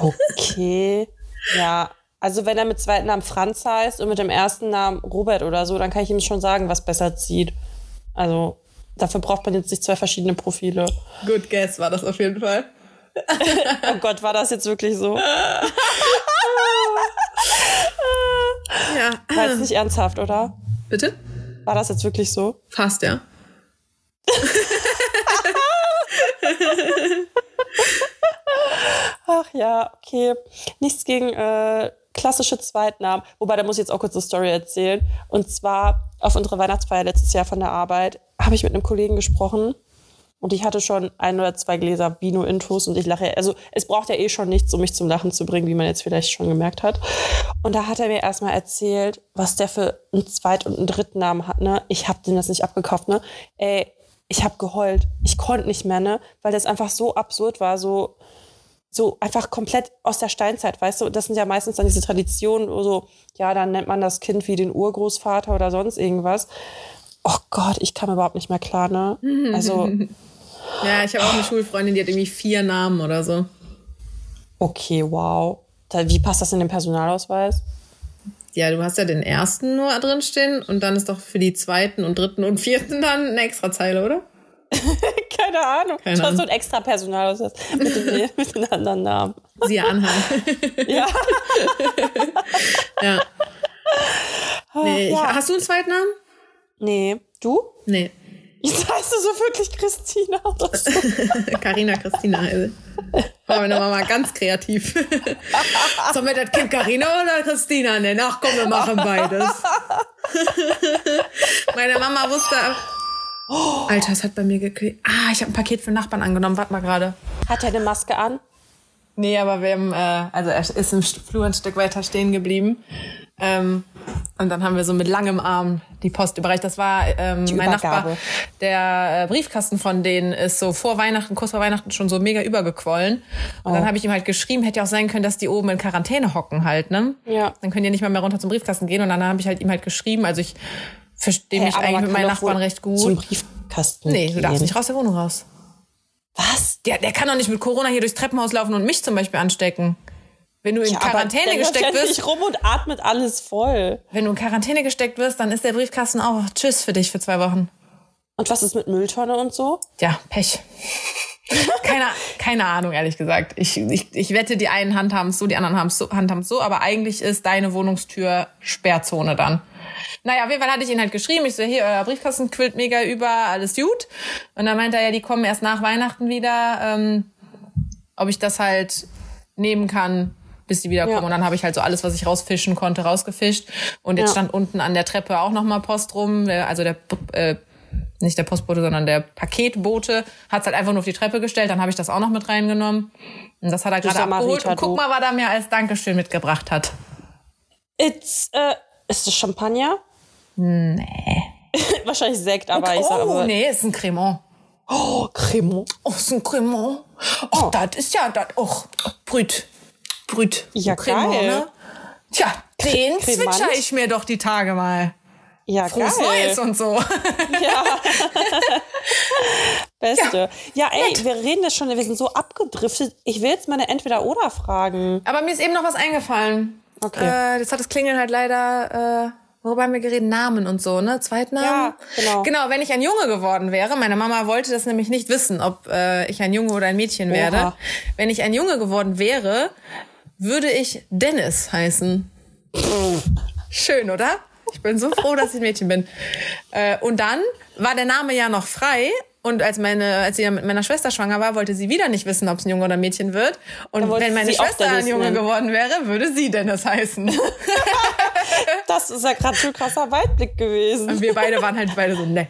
Okay. Ja. Also wenn er mit zweiten Namen Franz heißt und mit dem ersten Namen Robert oder so, dann kann ich ihm schon sagen, was besser zieht. Also dafür braucht man jetzt nicht zwei verschiedene Profile. Good guess war das auf jeden Fall. Oh Gott, war das jetzt wirklich so? Ja. War jetzt nicht ernsthaft, oder? Bitte? War das jetzt wirklich so? Fast, ja. Ach ja, okay. Nichts gegen äh, klassische Zweitnamen. Wobei, da muss ich jetzt auch kurz eine Story erzählen. Und zwar auf unserer Weihnachtsfeier letztes Jahr von der Arbeit habe ich mit einem Kollegen gesprochen. Und ich hatte schon ein oder zwei Gläser Vino-Intus und ich lache. Also es braucht ja eh schon nichts, um mich zum Lachen zu bringen, wie man jetzt vielleicht schon gemerkt hat. Und da hat er mir erstmal erzählt, was der für einen Zweit- und einen Drittnamen hat. Ne? Ich habe den das nicht abgekauft. Ne? Ey, ich habe geheult. Ich konnte nicht mehr, ne? weil das einfach so absurd war. So, so einfach komplett aus der Steinzeit, weißt du? Das sind ja meistens dann diese Traditionen, wo so, ja, dann nennt man das Kind wie den Urgroßvater oder sonst irgendwas. Oh Gott, ich kam überhaupt nicht mehr klar, ne? Also, Ja, ich habe auch eine Schulfreundin, die hat irgendwie vier Namen oder so. okay, wow. Da, wie passt das in den Personalausweis? Ja, du hast ja den ersten nur drin stehen und dann ist doch für die zweiten und dritten und vierten dann eine extra Zeile, oder? Keine Ahnung. Keine du hast so ein extra Personalausweis mit, dem, mit den anderen Namen. Siehe Anhang. Ja. ja. Nee, ich, ja. Hast du einen zweiten Namen? Nee. Du? Nee. Jetzt heißt du so wirklich Christina oder so. Carina Christina heiße. War meine Mama ganz kreativ. Sollen wir das Kind Carina oder Christina nennen? Ach komm, wir machen beides. meine Mama wusste. Alter, es hat bei mir gekriegt. Ah, ich habe ein Paket für den Nachbarn angenommen. Warte mal gerade. Hat er eine Maske an? Nee, aber wir haben, äh, also er ist im Flur ein Stück weiter stehen geblieben. Ähm, Und dann haben wir so mit langem Arm die Post überreicht. Das war ähm, mein Nachbar. Der äh, Briefkasten von denen ist so vor Weihnachten, kurz vor Weihnachten schon so mega übergequollen. Und oh. dann habe ich ihm halt geschrieben, hätte ja auch sein können, dass die oben in Quarantäne hocken halt, ne? Ja. Dann können die nicht mal mehr runter zum Briefkasten gehen. Und dann habe ich halt ihm halt geschrieben, also ich verstehe hey, mich eigentlich mit meinen Nachbarn recht gut. Zum Briefkasten. Nee, du darfst nicht raus der Wohnung raus. Was? Der, der kann doch nicht mit Corona hier durchs Treppenhaus laufen und mich zum Beispiel anstecken. Wenn du in ja, Quarantäne gesteckt wirst. Nicht rum und atmet alles voll. Wenn du in Quarantäne gesteckt wirst, dann ist der Briefkasten auch Tschüss für dich für zwei Wochen. Und was ist mit Mülltonne und so? Ja, Pech. keine, keine Ahnung, ehrlich gesagt. Ich, ich, ich wette, die einen handhaben es so, die anderen so, handhaben es so, aber eigentlich ist deine Wohnungstür Sperrzone dann. Naja, auf jeden Fall hatte ich ihn halt geschrieben. Ich so, hier, euer Briefkasten quillt mega über, alles gut. Und dann meinte er, ja, die kommen erst nach Weihnachten wieder, ähm, ob ich das halt nehmen kann, bis die wiederkommen. Ja. Und dann habe ich halt so alles, was ich rausfischen konnte, rausgefischt. Und jetzt ja. stand unten an der Treppe auch nochmal Post rum. Also der, äh, nicht der Postbote, sondern der Paketbote hat es halt einfach nur auf die Treppe gestellt. Dann habe ich das auch noch mit reingenommen. Und das hat er gerade abgeholt. Und guck mal, was er mir als Dankeschön mitgebracht hat. It's, äh, ist das Champagner? Nee. Wahrscheinlich Sekt, aber oh, ich sag aber. Nee, ist ein Cremant. Oh, Cremant. Oh, ist ein Cremant. Oh, oh. das ist ja, das, oh, Brüt. Brüt. Ja, Cremant, geil. Ne? Tja, den zwitscher ich mir doch die Tage mal. Ja, Frohes geil. Neues und so. Ja. Beste. Ja, ja ey, Nett. wir reden das schon, wir sind so abgedriftet. Ich will jetzt meine Entweder-Oder-Fragen. Aber mir ist eben noch was eingefallen. Okay. Äh, jetzt hat das Klingeln halt leider... Äh Worüber haben wir geredet? Namen und so, ne? Zweitnamen? Ja, genau. Genau, wenn ich ein Junge geworden wäre, meine Mama wollte das nämlich nicht wissen, ob äh, ich ein Junge oder ein Mädchen Oha. werde. Wenn ich ein Junge geworden wäre, würde ich Dennis heißen. Schön, oder? Ich bin so froh, dass ich ein Mädchen bin. Äh, und dann war der Name ja noch frei und als meine, als sie mit meiner Schwester schwanger war, wollte sie wieder nicht wissen, ob es ein Junge oder ein Mädchen wird. Und wenn meine Schwester ein Junge nennen. geworden wäre, würde sie Dennis heißen. das ist ja gerade schon krasser Weitblick gewesen. Und wir beide waren halt beide so, ne.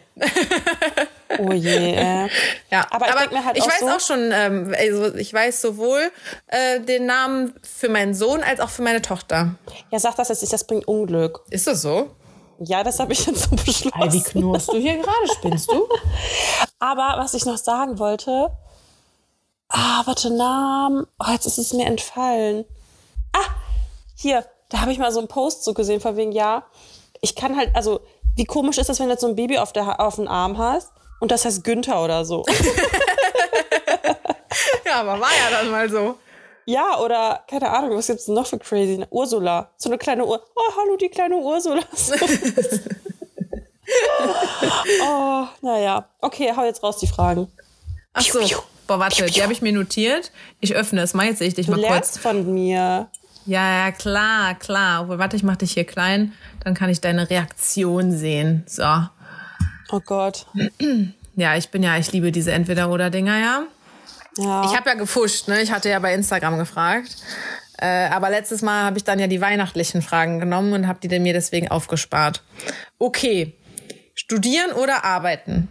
Oh je. Äh. Ja, aber, aber ich, mir halt ich auch weiß so auch schon, ähm, also ich weiß sowohl äh, den Namen für meinen Sohn als auch für meine Tochter. Ja, sag das jetzt nicht, das bringt Unglück. Ist das so? Ja, das habe ich jetzt so beschlossen. Hey, wie knurrst du hier gerade? Spinnst du? Aber was ich noch sagen wollte. Ah, warte, Namen. Oh, jetzt ist es mir entfallen. Ah, hier, da habe ich mal so einen Post so gesehen, von wegen, ja, ich kann halt, also, wie komisch ist das, wenn du jetzt so ein Baby auf, der, auf dem Arm hast und das heißt Günther oder so? ja, aber war ja dann mal so. Ja, oder keine Ahnung, was gibt's noch für crazy? Ursula. So eine kleine Uhr. Oh, hallo, die kleine Ursula. oh, naja. Okay, hau jetzt raus die Fragen. Ach so. Boah, warte, die habe ich mir notiert. Ich öffne es mal, jetzt sehe ich dich du mal kurz. von mir. Ja, ja, klar, klar. Obwohl, warte, ich mach dich hier klein, dann kann ich deine Reaktion sehen. So. Oh Gott. Ja, ich bin ja, ich liebe diese Entweder-Oder-Dinger, ja. Ja. Ich habe ja gefuscht, ne? Ich hatte ja bei Instagram gefragt. Äh, aber letztes Mal habe ich dann ja die weihnachtlichen Fragen genommen und habe die mir deswegen aufgespart. Okay. Studieren oder arbeiten?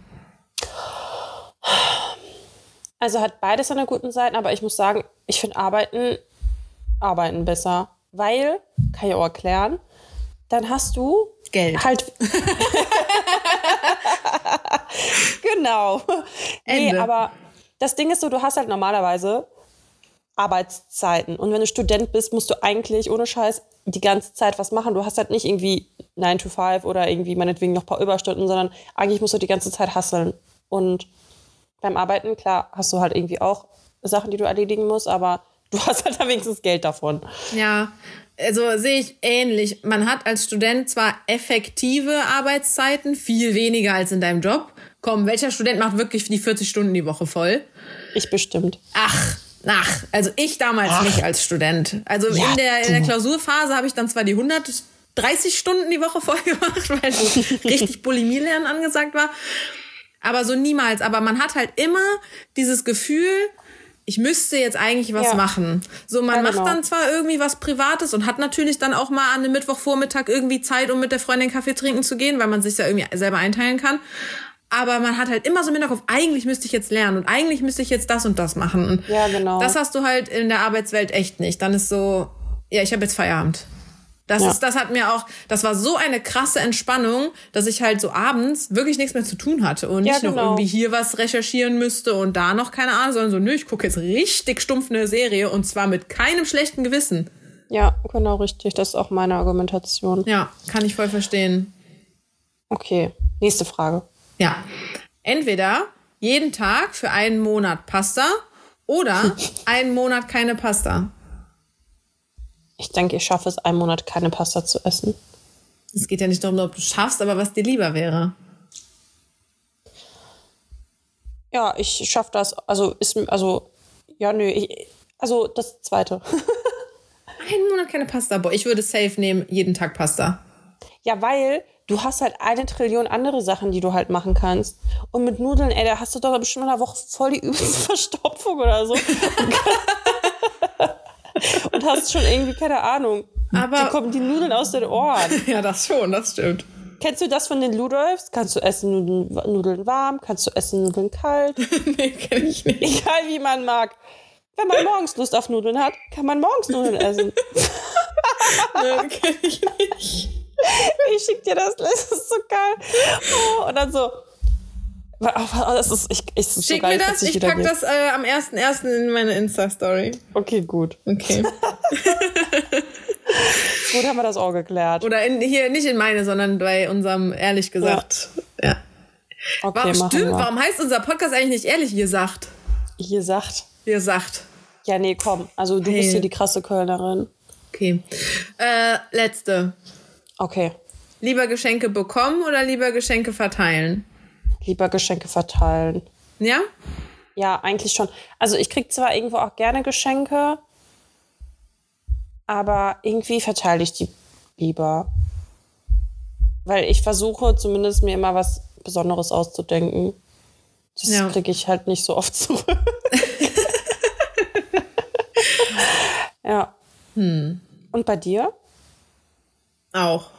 Also hat beides seine guten Seiten, aber ich muss sagen, ich finde Arbeiten, Arbeiten besser. Weil, kann ich auch erklären, dann hast du Geld. Halt. genau. Ende. Nee, aber das Ding ist so, du hast halt normalerweise Arbeitszeiten. Und wenn du Student bist, musst du eigentlich ohne Scheiß die ganze Zeit was machen. Du hast halt nicht irgendwie 9 to 5 oder irgendwie meinetwegen noch ein paar Überstunden, sondern eigentlich musst du die ganze Zeit hasseln. Und beim Arbeiten, klar, hast du halt irgendwie auch Sachen, die du erledigen musst, aber du hast halt wenigstens Geld davon. Ja, also sehe ich ähnlich. Man hat als Student zwar effektive Arbeitszeiten, viel weniger als in deinem Job. Komm, welcher Student macht wirklich die 40 Stunden die Woche voll? Ich bestimmt. Ach, ach, also ich damals ach. nicht als Student. Also ja, in, der, in der Klausurphase habe ich dann zwar die 130 Stunden die Woche voll gemacht, weil richtig Bulimie lernen angesagt war. Aber so niemals. Aber man hat halt immer dieses Gefühl, ich müsste jetzt eigentlich was ja. machen. So, man ja, genau. macht dann zwar irgendwie was Privates und hat natürlich dann auch mal an einem Mittwochvormittag irgendwie Zeit, um mit der Freundin Kaffee trinken zu gehen, weil man sich ja irgendwie selber einteilen kann aber man hat halt immer so im Hinterkopf, eigentlich müsste ich jetzt lernen und eigentlich müsste ich jetzt das und das machen. Und ja, genau. Das hast du halt in der Arbeitswelt echt nicht. Dann ist so, ja, ich habe jetzt Feierabend. Das ja. ist, das hat mir auch, das war so eine krasse Entspannung, dass ich halt so abends wirklich nichts mehr zu tun hatte und nicht ja, genau. noch irgendwie hier was recherchieren müsste und da noch keine Ahnung, sondern so, nö, ich gucke jetzt richtig stumpf eine Serie und zwar mit keinem schlechten Gewissen. Ja, genau richtig. Das ist auch meine Argumentation. Ja, kann ich voll verstehen. Okay, nächste Frage. Ja. Entweder jeden Tag für einen Monat Pasta oder einen Monat keine Pasta. Ich denke, ich schaffe es, einen Monat keine Pasta zu essen. Es geht ja nicht darum, ob du schaffst, aber was dir lieber wäre. Ja, ich schaffe das. Also ist also ja nö, ich, also das zweite. Einen Monat keine Pasta. Boah, ich würde safe nehmen, jeden Tag Pasta. Ja, weil du hast halt eine Trillion andere Sachen, die du halt machen kannst. Und mit Nudeln, ey, da hast du doch bestimmt in einer Woche voll die übelste Verstopfung oder so. und hast schon irgendwie, keine Ahnung. Aber die kommen die Nudeln aus den Ohren. Ja, das schon, das stimmt. Kennst du das von den Ludolfs? Kannst du essen Nudeln, Nudeln warm? Kannst du essen Nudeln kalt? nee, kenn ich nicht. Egal wie man mag. Wenn man morgens Lust auf Nudeln hat, kann man morgens Nudeln essen. nee, kenn ich nicht. Ich schick dir das, das ist so geil. Oh, und dann so, das ist, ich, ich, ist Schick so geil, mir das, ich pack das äh, am 1.1. in meine Insta-Story. Okay, gut. Okay. gut, haben wir das auch geklärt. Oder in, hier, nicht in meine, sondern bei unserem, ehrlich gesagt. Ja. ja. Okay, warum, stimmt, wir. warum heißt unser Podcast eigentlich nicht ehrlich gesagt? Hier sagt. Hier sagt. Ja, nee, komm. Also du hey. bist hier die krasse Kölnerin. Okay. Äh, letzte. Okay. Lieber Geschenke bekommen oder lieber Geschenke verteilen? lieber Geschenke verteilen. Ja? Ja, eigentlich schon. Also ich kriege zwar irgendwo auch gerne Geschenke, aber irgendwie verteile ich die lieber. Weil ich versuche zumindest mir immer was Besonderes auszudenken. Das ja. kriege ich halt nicht so oft zurück. ja. Hm. Und bei dir? Auch.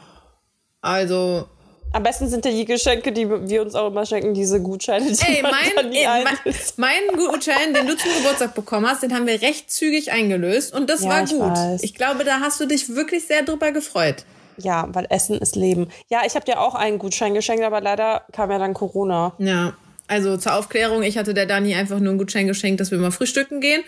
Also, am besten sind ja die Geschenke, die wir uns auch immer schenken, diese Gutscheine. Die Ey, mein, ey, mein, mein, Gutschein, den du zum Geburtstag bekommen hast, den haben wir recht zügig eingelöst und das ja, war gut. Ich, ich glaube, da hast du dich wirklich sehr drüber gefreut. Ja, weil Essen ist Leben. Ja, ich habe dir auch einen Gutschein geschenkt, aber leider kam ja dann Corona. Ja. Also zur Aufklärung, ich hatte der Dani einfach nur einen Gutschein geschenkt, dass wir mal frühstücken gehen.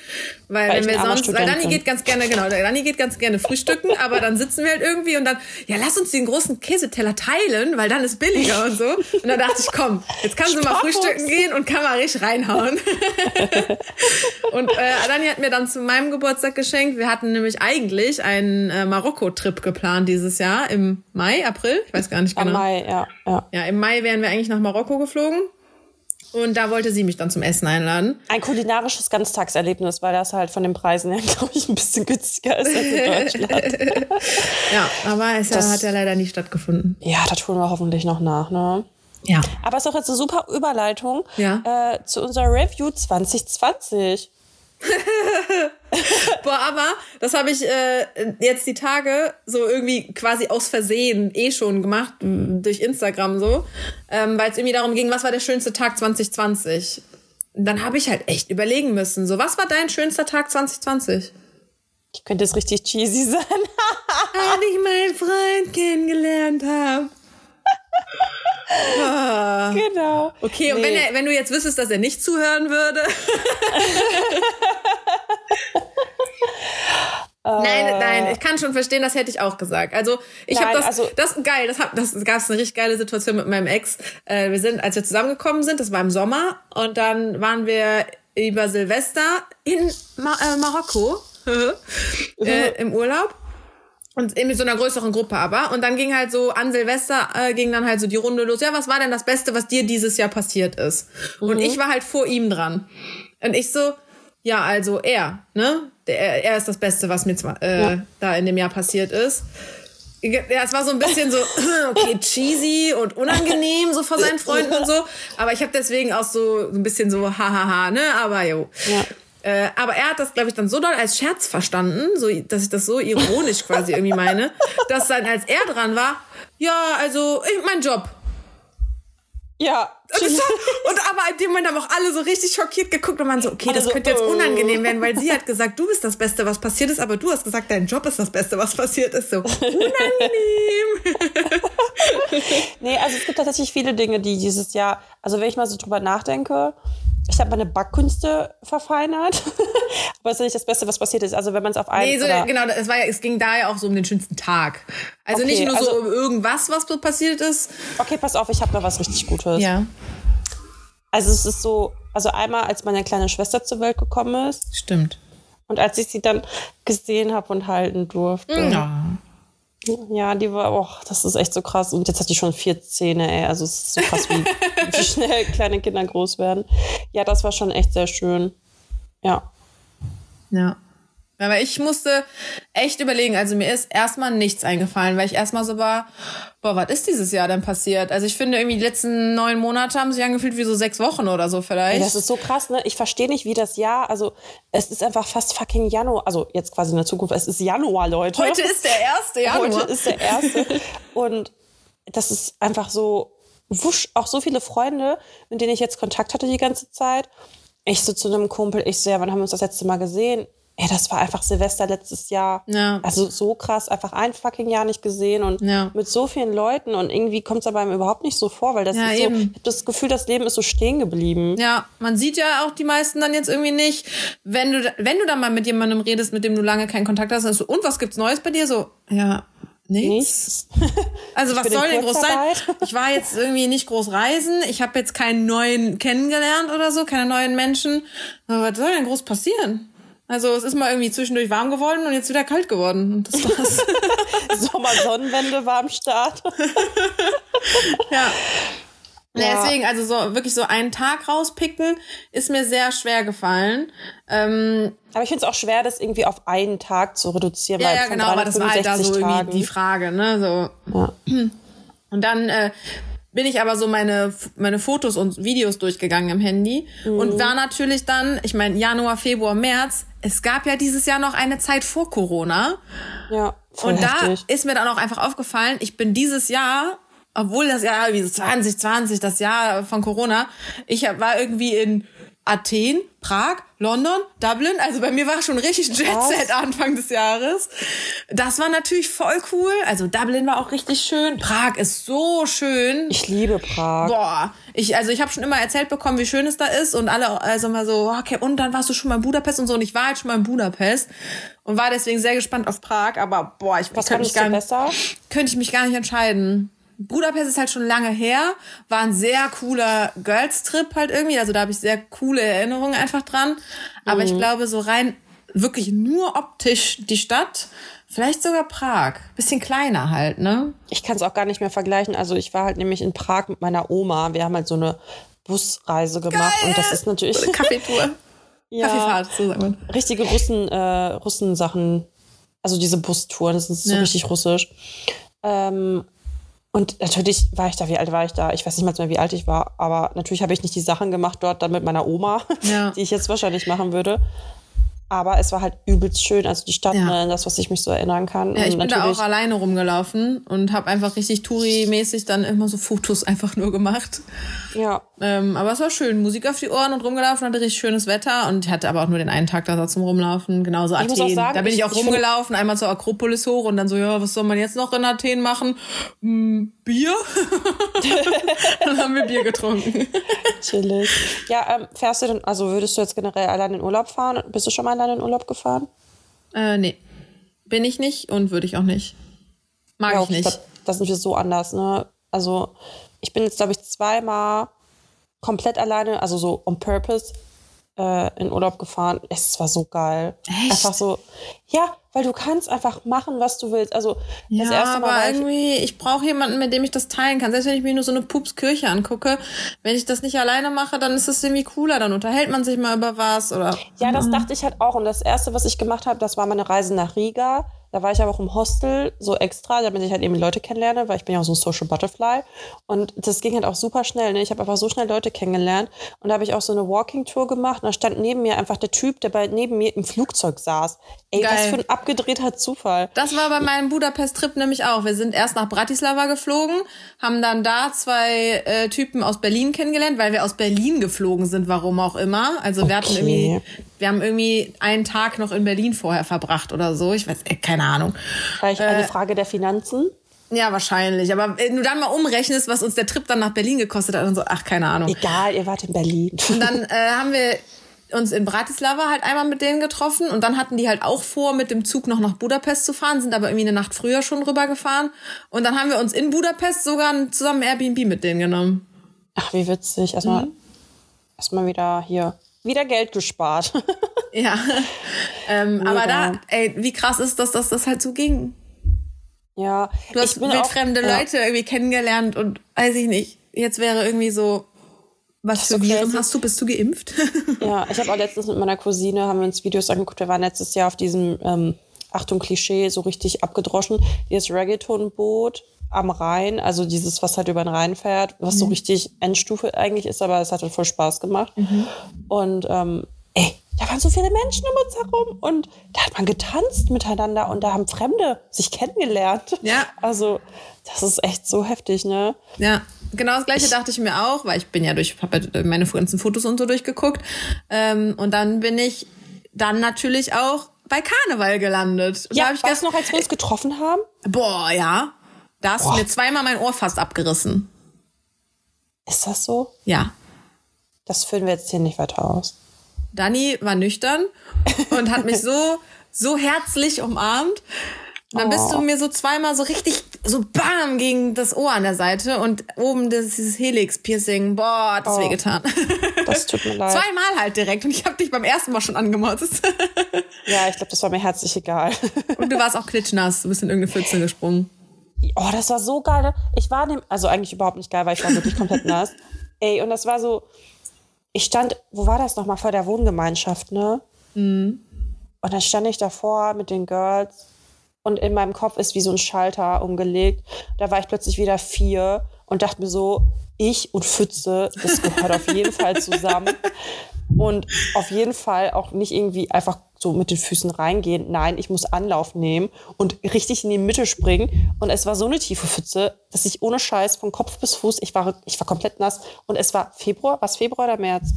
Weil, weil wenn wir sonst, weil Dani geht ganz gerne, genau, der Dani geht ganz gerne frühstücken, aber dann sitzen wir halt irgendwie und dann, ja, lass uns den großen Käseteller teilen, weil dann ist billiger und so. Und dann dachte ich, komm, jetzt kannst du mal frühstücken gehen und kann mal richtig reinhauen. und äh, Dani hat mir dann zu meinem Geburtstag geschenkt. Wir hatten nämlich eigentlich einen äh, Marokko-Trip geplant dieses Jahr im Mai, April, ich weiß gar nicht genau. Im Mai, ja, ja. Ja, im Mai wären wir eigentlich nach Marokko geflogen. Und da wollte sie mich dann zum Essen einladen. Ein kulinarisches Ganztagserlebnis, weil das halt von den Preisen her, glaube ich, ein bisschen günstiger ist als in Deutschland. ja, aber es das, hat ja leider nicht stattgefunden. Ja, das tun wir hoffentlich noch nach, ne? Ja. Aber es ist auch jetzt eine super Überleitung ja. äh, zu unserer Review 2020. Boah, aber das habe ich äh, jetzt die Tage so irgendwie quasi aus Versehen eh schon gemacht, durch Instagram so, ähm, weil es irgendwie darum ging, was war der schönste Tag 2020? Dann habe ich halt echt überlegen müssen, so, was war dein schönster Tag 2020? Ich könnte es richtig cheesy sein. Als ich meinen Freund kennengelernt habe. Ah. Genau. Okay, und nee. wenn, er, wenn du jetzt wüsstest, dass er nicht zuhören würde. Nein, ich kann schon verstehen, das hätte ich auch gesagt. Also ich habe das, also, das geil, das, hab, das gab es eine richtig geile Situation mit meinem Ex. Äh, wir sind, als wir zusammengekommen sind, das war im Sommer, und dann waren wir über Silvester in Ma äh, Marokko äh, im Urlaub. Und in so einer größeren Gruppe aber. Und dann ging halt so an Silvester äh, ging dann halt so die Runde los. Ja, was war denn das Beste, was dir dieses Jahr passiert ist? Mhm. Und ich war halt vor ihm dran. Und ich so, ja, also er, ne? Der, er ist das Beste, was mir zwar, äh, ja. da in dem Jahr passiert ist. Ja, es war so ein bisschen so, okay, cheesy und unangenehm so vor seinen Freunden und so. Aber ich habe deswegen auch so, so ein bisschen so, hahaha, ne? Aber jo. Ja. Äh, aber er hat das, glaube ich, dann so doll als Scherz verstanden, so, dass ich das so ironisch quasi irgendwie meine, dass dann, als er dran war, ja, also ich, mein Job. Ja. und aber in dem Moment haben auch alle so richtig schockiert geguckt und man so, okay, das also, könnte jetzt oh. unangenehm werden, weil sie hat gesagt, du bist das Beste, was passiert ist, aber du hast gesagt, dein Job ist das Beste, was passiert ist. So unangenehm. nee, also es gibt tatsächlich viele Dinge, die dieses Jahr, also wenn ich mal so drüber nachdenke, ich habe meine Backkünste verfeinert. Aber es ist nicht das Beste, was passiert ist. Also wenn man es auf einen. Nee, so, genau, es, war ja, es ging da ja auch so um den schönsten Tag. Also okay, nicht nur also, so um irgendwas, was passiert ist. Okay, pass auf, ich habe noch was richtig Gutes. Ja. Also es ist so, also einmal, als meine kleine Schwester zur Welt gekommen ist. Stimmt. Und als ich sie dann gesehen habe und halten durfte. Ja. Ja, die war, oh, das ist echt so krass. Und jetzt hat die schon vier Zähne, ey. Also es ist so krass, wie, wie schnell kleine Kinder groß werden. Ja, das war schon echt sehr schön. Ja. Ja. Aber ich musste echt überlegen. Also mir ist erstmal nichts eingefallen, weil ich erstmal so war, boah, was ist dieses Jahr denn passiert? Also ich finde irgendwie die letzten neun Monate haben sich angefühlt wie so sechs Wochen oder so vielleicht. Das ist so krass, ne? Ich verstehe nicht, wie das Jahr, also es ist einfach fast fucking Januar, also jetzt quasi in der Zukunft, es ist Januar, Leute. Heute ist der erste Januar. Heute ist der erste. Und das ist einfach so, wusch, auch so viele Freunde, mit denen ich jetzt Kontakt hatte die ganze Zeit. Ich so zu einem Kumpel, ich so, ja, wann haben wir uns das letzte Mal gesehen? Ey, das war einfach Silvester letztes Jahr. Ja. Also so krass, einfach ein fucking Jahr nicht gesehen und ja. mit so vielen Leuten und irgendwie kommt es aber einem überhaupt nicht so vor, weil das ja, ist so, eben. ich habe das Gefühl, das Leben ist so stehen geblieben. Ja, man sieht ja auch die meisten dann jetzt irgendwie nicht. Wenn du, wenn du dann mal mit jemandem redest, mit dem du lange keinen Kontakt hast, dann so, und was gibt's Neues bei dir? So, ja, Nichts. Also was soll denn groß sein? Ich war jetzt irgendwie nicht groß reisen. Ich habe jetzt keinen neuen kennengelernt oder so, keine neuen Menschen. Aber was soll denn groß passieren? Also es ist mal irgendwie zwischendurch warm geworden und jetzt wieder kalt geworden. Und das war's. Sommer-Sonnenwende war am Start. ja. Ja. Deswegen, also so wirklich so einen Tag rauspicken, ist mir sehr schwer gefallen. Ähm, aber ich finde es auch schwer, das irgendwie auf einen Tag zu reduzieren. Ja, ja genau, aber das war halt da so Tagen. irgendwie die Frage, ne? So. Ja. Und dann äh, bin ich aber so meine, meine Fotos und Videos durchgegangen im Handy mhm. und war natürlich dann, ich meine, Januar, Februar, März, es gab ja dieses Jahr noch eine Zeit vor Corona. Ja. Voll und heftig. da ist mir dann auch einfach aufgefallen, ich bin dieses Jahr, obwohl das Jahr wie 2020, das Jahr von Corona, ich war irgendwie in Athen, Prag, London, Dublin. Also bei mir war schon richtig Jet-Set Anfang des Jahres. Das war natürlich voll cool. Also Dublin war auch richtig schön. Prag ist so schön. Ich liebe Prag. Boah, ich also ich habe schon immer erzählt bekommen, wie schön es da ist und alle also mal so, okay, und dann warst du schon mal in Budapest und so und ich war halt schon mal in Budapest und war deswegen sehr gespannt auf Prag, aber boah, ich, Was könnte mich gar nicht besser? könnte ich mich gar nicht entscheiden. Budapest ist halt schon lange her, war ein sehr cooler Girls-Trip halt irgendwie. Also da habe ich sehr coole Erinnerungen einfach dran. Aber mhm. ich glaube, so rein wirklich nur optisch die Stadt, vielleicht sogar Prag. Bisschen kleiner halt, ne? Ich kann es auch gar nicht mehr vergleichen. Also ich war halt nämlich in Prag mit meiner Oma. Wir haben halt so eine Busreise gemacht Geil. und das ist natürlich. So Kaffeetour. ja, Kaffeefahrt, man. Richtige Russen, äh, Russensachen. Also diese Bustouren, das ist so ja. richtig russisch. Ähm, und natürlich war ich da, wie alt war ich da? Ich weiß nicht mal mehr, wie alt ich war, aber natürlich habe ich nicht die Sachen gemacht dort dann mit meiner Oma, ja. die ich jetzt wahrscheinlich machen würde. Aber es war halt übelst schön, also die Stadt, ja. ne, das, was ich mich so erinnern kann. Ja, ich und bin da auch alleine rumgelaufen und habe einfach richtig Touri-mäßig dann immer so Fotos einfach nur gemacht. Ja. Ähm, aber es war schön, Musik auf die Ohren und rumgelaufen, hatte richtig schönes Wetter und ich hatte aber auch nur den einen Tag da zum Rumlaufen, genauso ich Athen. Sagen, da bin ich, ich auch rumgelaufen, einmal zur Akropolis hoch und dann so, ja, was soll man jetzt noch in Athen machen? Hm, Bier? dann haben wir Bier getrunken. Chillig. Ja, ähm, fährst du denn, also würdest du jetzt generell allein in Urlaub fahren? Bist du schon mal alleine in Urlaub gefahren? Äh, nee. Bin ich nicht und würde ich auch nicht. Mag ja, ich nicht. Das, das sind wir so anders, ne? Also, ich bin jetzt, glaube ich, zweimal komplett alleine, also so on purpose, äh, in Urlaub gefahren. Es war so geil. Echt? Einfach so, ja, weil du kannst einfach machen, was du willst. Also das ja, erste Mal aber irgendwie, ich, ich brauche jemanden, mit dem ich das teilen kann. Selbst wenn ich mir nur so eine Pupskirche angucke, wenn ich das nicht alleine mache, dann ist es irgendwie cooler. Dann unterhält man sich mal über was oder. Ja, das dachte ich halt auch. Und das erste, was ich gemacht habe, das war meine Reise nach Riga. Da war ich aber auch im Hostel so extra, damit ich halt eben Leute kennenlerne, weil ich bin ja auch so ein Social Butterfly. Und das ging halt auch super schnell. Ne? Ich habe einfach so schnell Leute kennengelernt. Und da habe ich auch so eine Walking-Tour gemacht. Und da stand neben mir einfach der Typ, der bei neben mir im Flugzeug saß. Ey, Geil. was für ein abgedrehter Zufall. Das war bei meinem Budapest-Trip nämlich auch. Wir sind erst nach Bratislava geflogen, haben dann da zwei äh, Typen aus Berlin kennengelernt, weil wir aus Berlin geflogen sind, warum auch immer. Also wir hatten Okay. irgendwie, wir haben irgendwie einen Tag noch in Berlin vorher verbracht oder so. Ich weiß, äh, keine Ahnung. Vielleicht eine Frage der Finanzen. Ja, wahrscheinlich. Aber wenn du dann mal umrechnest, was uns der Trip dann nach Berlin gekostet hat, und so, ach, keine Ahnung. Egal, ihr wart in Berlin. Und dann äh, haben wir uns in Bratislava halt einmal mit denen getroffen und dann hatten die halt auch vor, mit dem Zug noch nach Budapest zu fahren, sind aber irgendwie eine Nacht früher schon rübergefahren. Und dann haben wir uns in Budapest sogar zusammen Airbnb mit denen genommen. Ach, wie witzig. Erstmal Mhm. erstmal wieder hier. Wieder Geld gespart. Ja. ähm, aber da, ey, wie krass ist das, dass das halt so ging. ja. Du hast wildfremde auch, ja. Leute irgendwie kennengelernt und weiß ich nicht. Jetzt wäre irgendwie so, was für so Viren hast du? Bist du geimpft? Ja, ich habe auch letztens mit meiner Cousine, haben wir uns Videos angeguckt, wir waren letztes Jahr auf diesem, ähm, Achtung Klischee, so richtig abgedroschen, dieses Reggaeton-Boot am Rhein, also dieses, was halt über den Rhein fährt, was Mhm. so richtig Endstufe eigentlich ist, aber es hat halt voll Spaß gemacht. Mhm. Und ähm, ey, da waren so viele Menschen um uns herum und da hat man getanzt miteinander und da haben Fremde sich kennengelernt. Ja. Also, das ist echt so heftig, ne? Ja, genau das gleiche dachte ich mir auch, weil ich bin ja durch, habe ja meine ganzen Fotos und so durchgeguckt. Ähm, und dann bin ich dann natürlich auch bei Karneval gelandet. Und da Ja, hab ich du noch, als wir uns getroffen haben? boah, ja, da hast du mir zweimal mein Ohr fast abgerissen. Ist das so? Ja. Das führen wir jetzt hier nicht weiter aus. Dani war nüchtern und hat mich so, so herzlich umarmt. Und dann bist Oh. du mir so zweimal so richtig, so bam, gegen das Ohr an der Seite und oben das, dieses Helix-Piercing. Boah, hat das Oh. wehgetan. Das tut mir leid. Zweimal halt direkt und ich habe dich beim ersten Mal schon angemotzt. Ja, ich glaube, das war mir herzlich egal. Und du warst auch klitschnass, du bist in irgendeine Pfütze gesprungen. Oh, das war so geil. ne? Ich war dem, also eigentlich überhaupt nicht geil, weil ich war wirklich komplett nass. Ey, und das war so, ich stand, wo war das nochmal, vor der Wohngemeinschaft, ne? Und dann stand ich davor mit den Girls und in meinem Kopf ist wie so ein Schalter umgelegt. Da war ich plötzlich wieder vier und dachte mir so, ich und Pfütze, das gehört auf jeden Fall zusammen. Und auf jeden Fall auch nicht irgendwie einfach so mit den Füßen reingehen. Nein, ich muss Anlauf nehmen und richtig in die Mitte springen. Und es war so eine tiefe Pfütze, dass ich ohne Scheiß von Kopf bis Fuß, ich war, ich war komplett nass. Und es war Februar, was Februar oder März?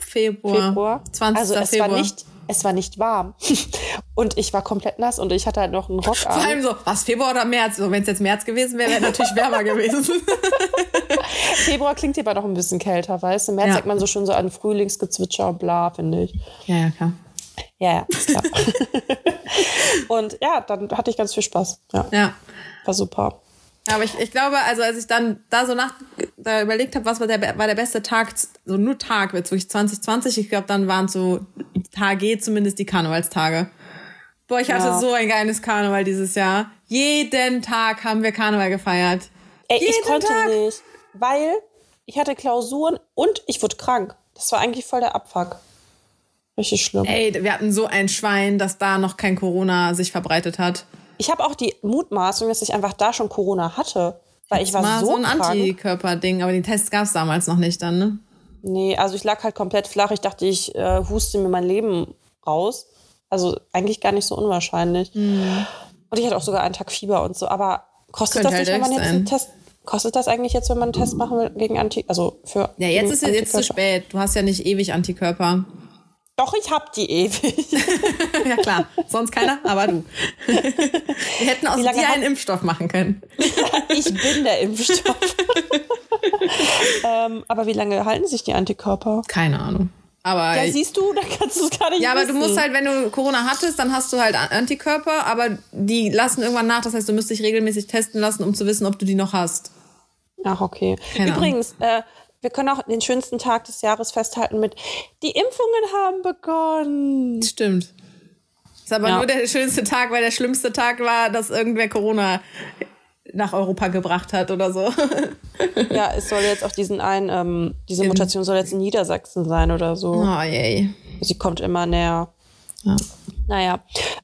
Februar. Februar. 20. Also es Februar. war nicht, es war nicht warm. und ich war komplett nass und ich hatte halt noch einen Rock Vor an. allem so, was, Februar oder März? So, wenn es jetzt März gewesen wäre, wäre natürlich wärmer gewesen. Februar klingt hier aber noch ein bisschen kälter, weißt du? Im März Ja. sagt man so schon so an Frühlingsgezwitscher und bla, finde ich. ja, ja, klar. Ja, ja, ist klar. und ja, dann hatte ich ganz viel Spaß. Ja, Ja. war super. Aber ich, ich glaube, also als ich dann da so nach da überlegt habe, was war der, war der beste Tag, so nur Tag, jetzt wirklich 2020, ich glaube, dann waren so Tage zumindest die Karnevalstage. Boah, ich hatte Ja. so ein geiles Karneval dieses Jahr. Jeden Tag haben wir Karneval gefeiert. Ey, ich Jeden konnte Tag. nicht, weil ich hatte Klausuren und ich wurde krank. Das war eigentlich voll der Abfuck. Richtig schlimm. Ey, wir hatten so ein Schwein, dass da noch kein Corona sich verbreitet hat. Ich habe auch die Mutmaßung, dass ich einfach da schon Corona hatte. Weil ich war Mal so, so ein. Antikörper-Ding, aber die Tests gab es damals noch nicht dann, ne? Nee, also ich lag halt komplett flach. Ich dachte, ich äh, huste mir mein Leben raus. Also eigentlich gar nicht so unwahrscheinlich. Mhm. Und ich hatte auch sogar einen Tag Fieber und so. Aber kostet Könnte das nicht, halt wenn man jetzt einen. Test... Kostet das eigentlich jetzt, wenn man einen Test machen will gegen Anti... Also für... Ja, jetzt ist es jetzt zu spät. Du hast ja nicht ewig Antikörper. Doch, ich hab die ewig. ja klar, sonst keiner, aber du. Wir hätten aus dir einen Impfstoff machen können. ich bin der Impfstoff. ähm, aber wie lange halten sich die Antikörper? Keine Ahnung. Aber Ja, ja, siehst du, da kannst du es gar nicht aber wissen. du musst halt, wenn du Corona hattest, dann hast du halt Antikörper, aber die lassen irgendwann nach. Das heißt, du müsst dich regelmäßig testen lassen, um zu wissen, ob du die noch hast. Ach, okay. Keine Übrigens, äh, wir können auch den schönsten Tag des Jahres festhalten mit die Impfungen haben begonnen. Stimmt. Ist aber Ja. nur der schönste Tag, weil der schlimmste Tag war, dass irgendwer Corona nach Europa gebracht hat oder so. Ja, es soll jetzt auch diesen einen, ähm, diese Mutation soll jetzt in Niedersachsen sein oder so. Oh, yay. Sie kommt immer näher. Ja. Naja.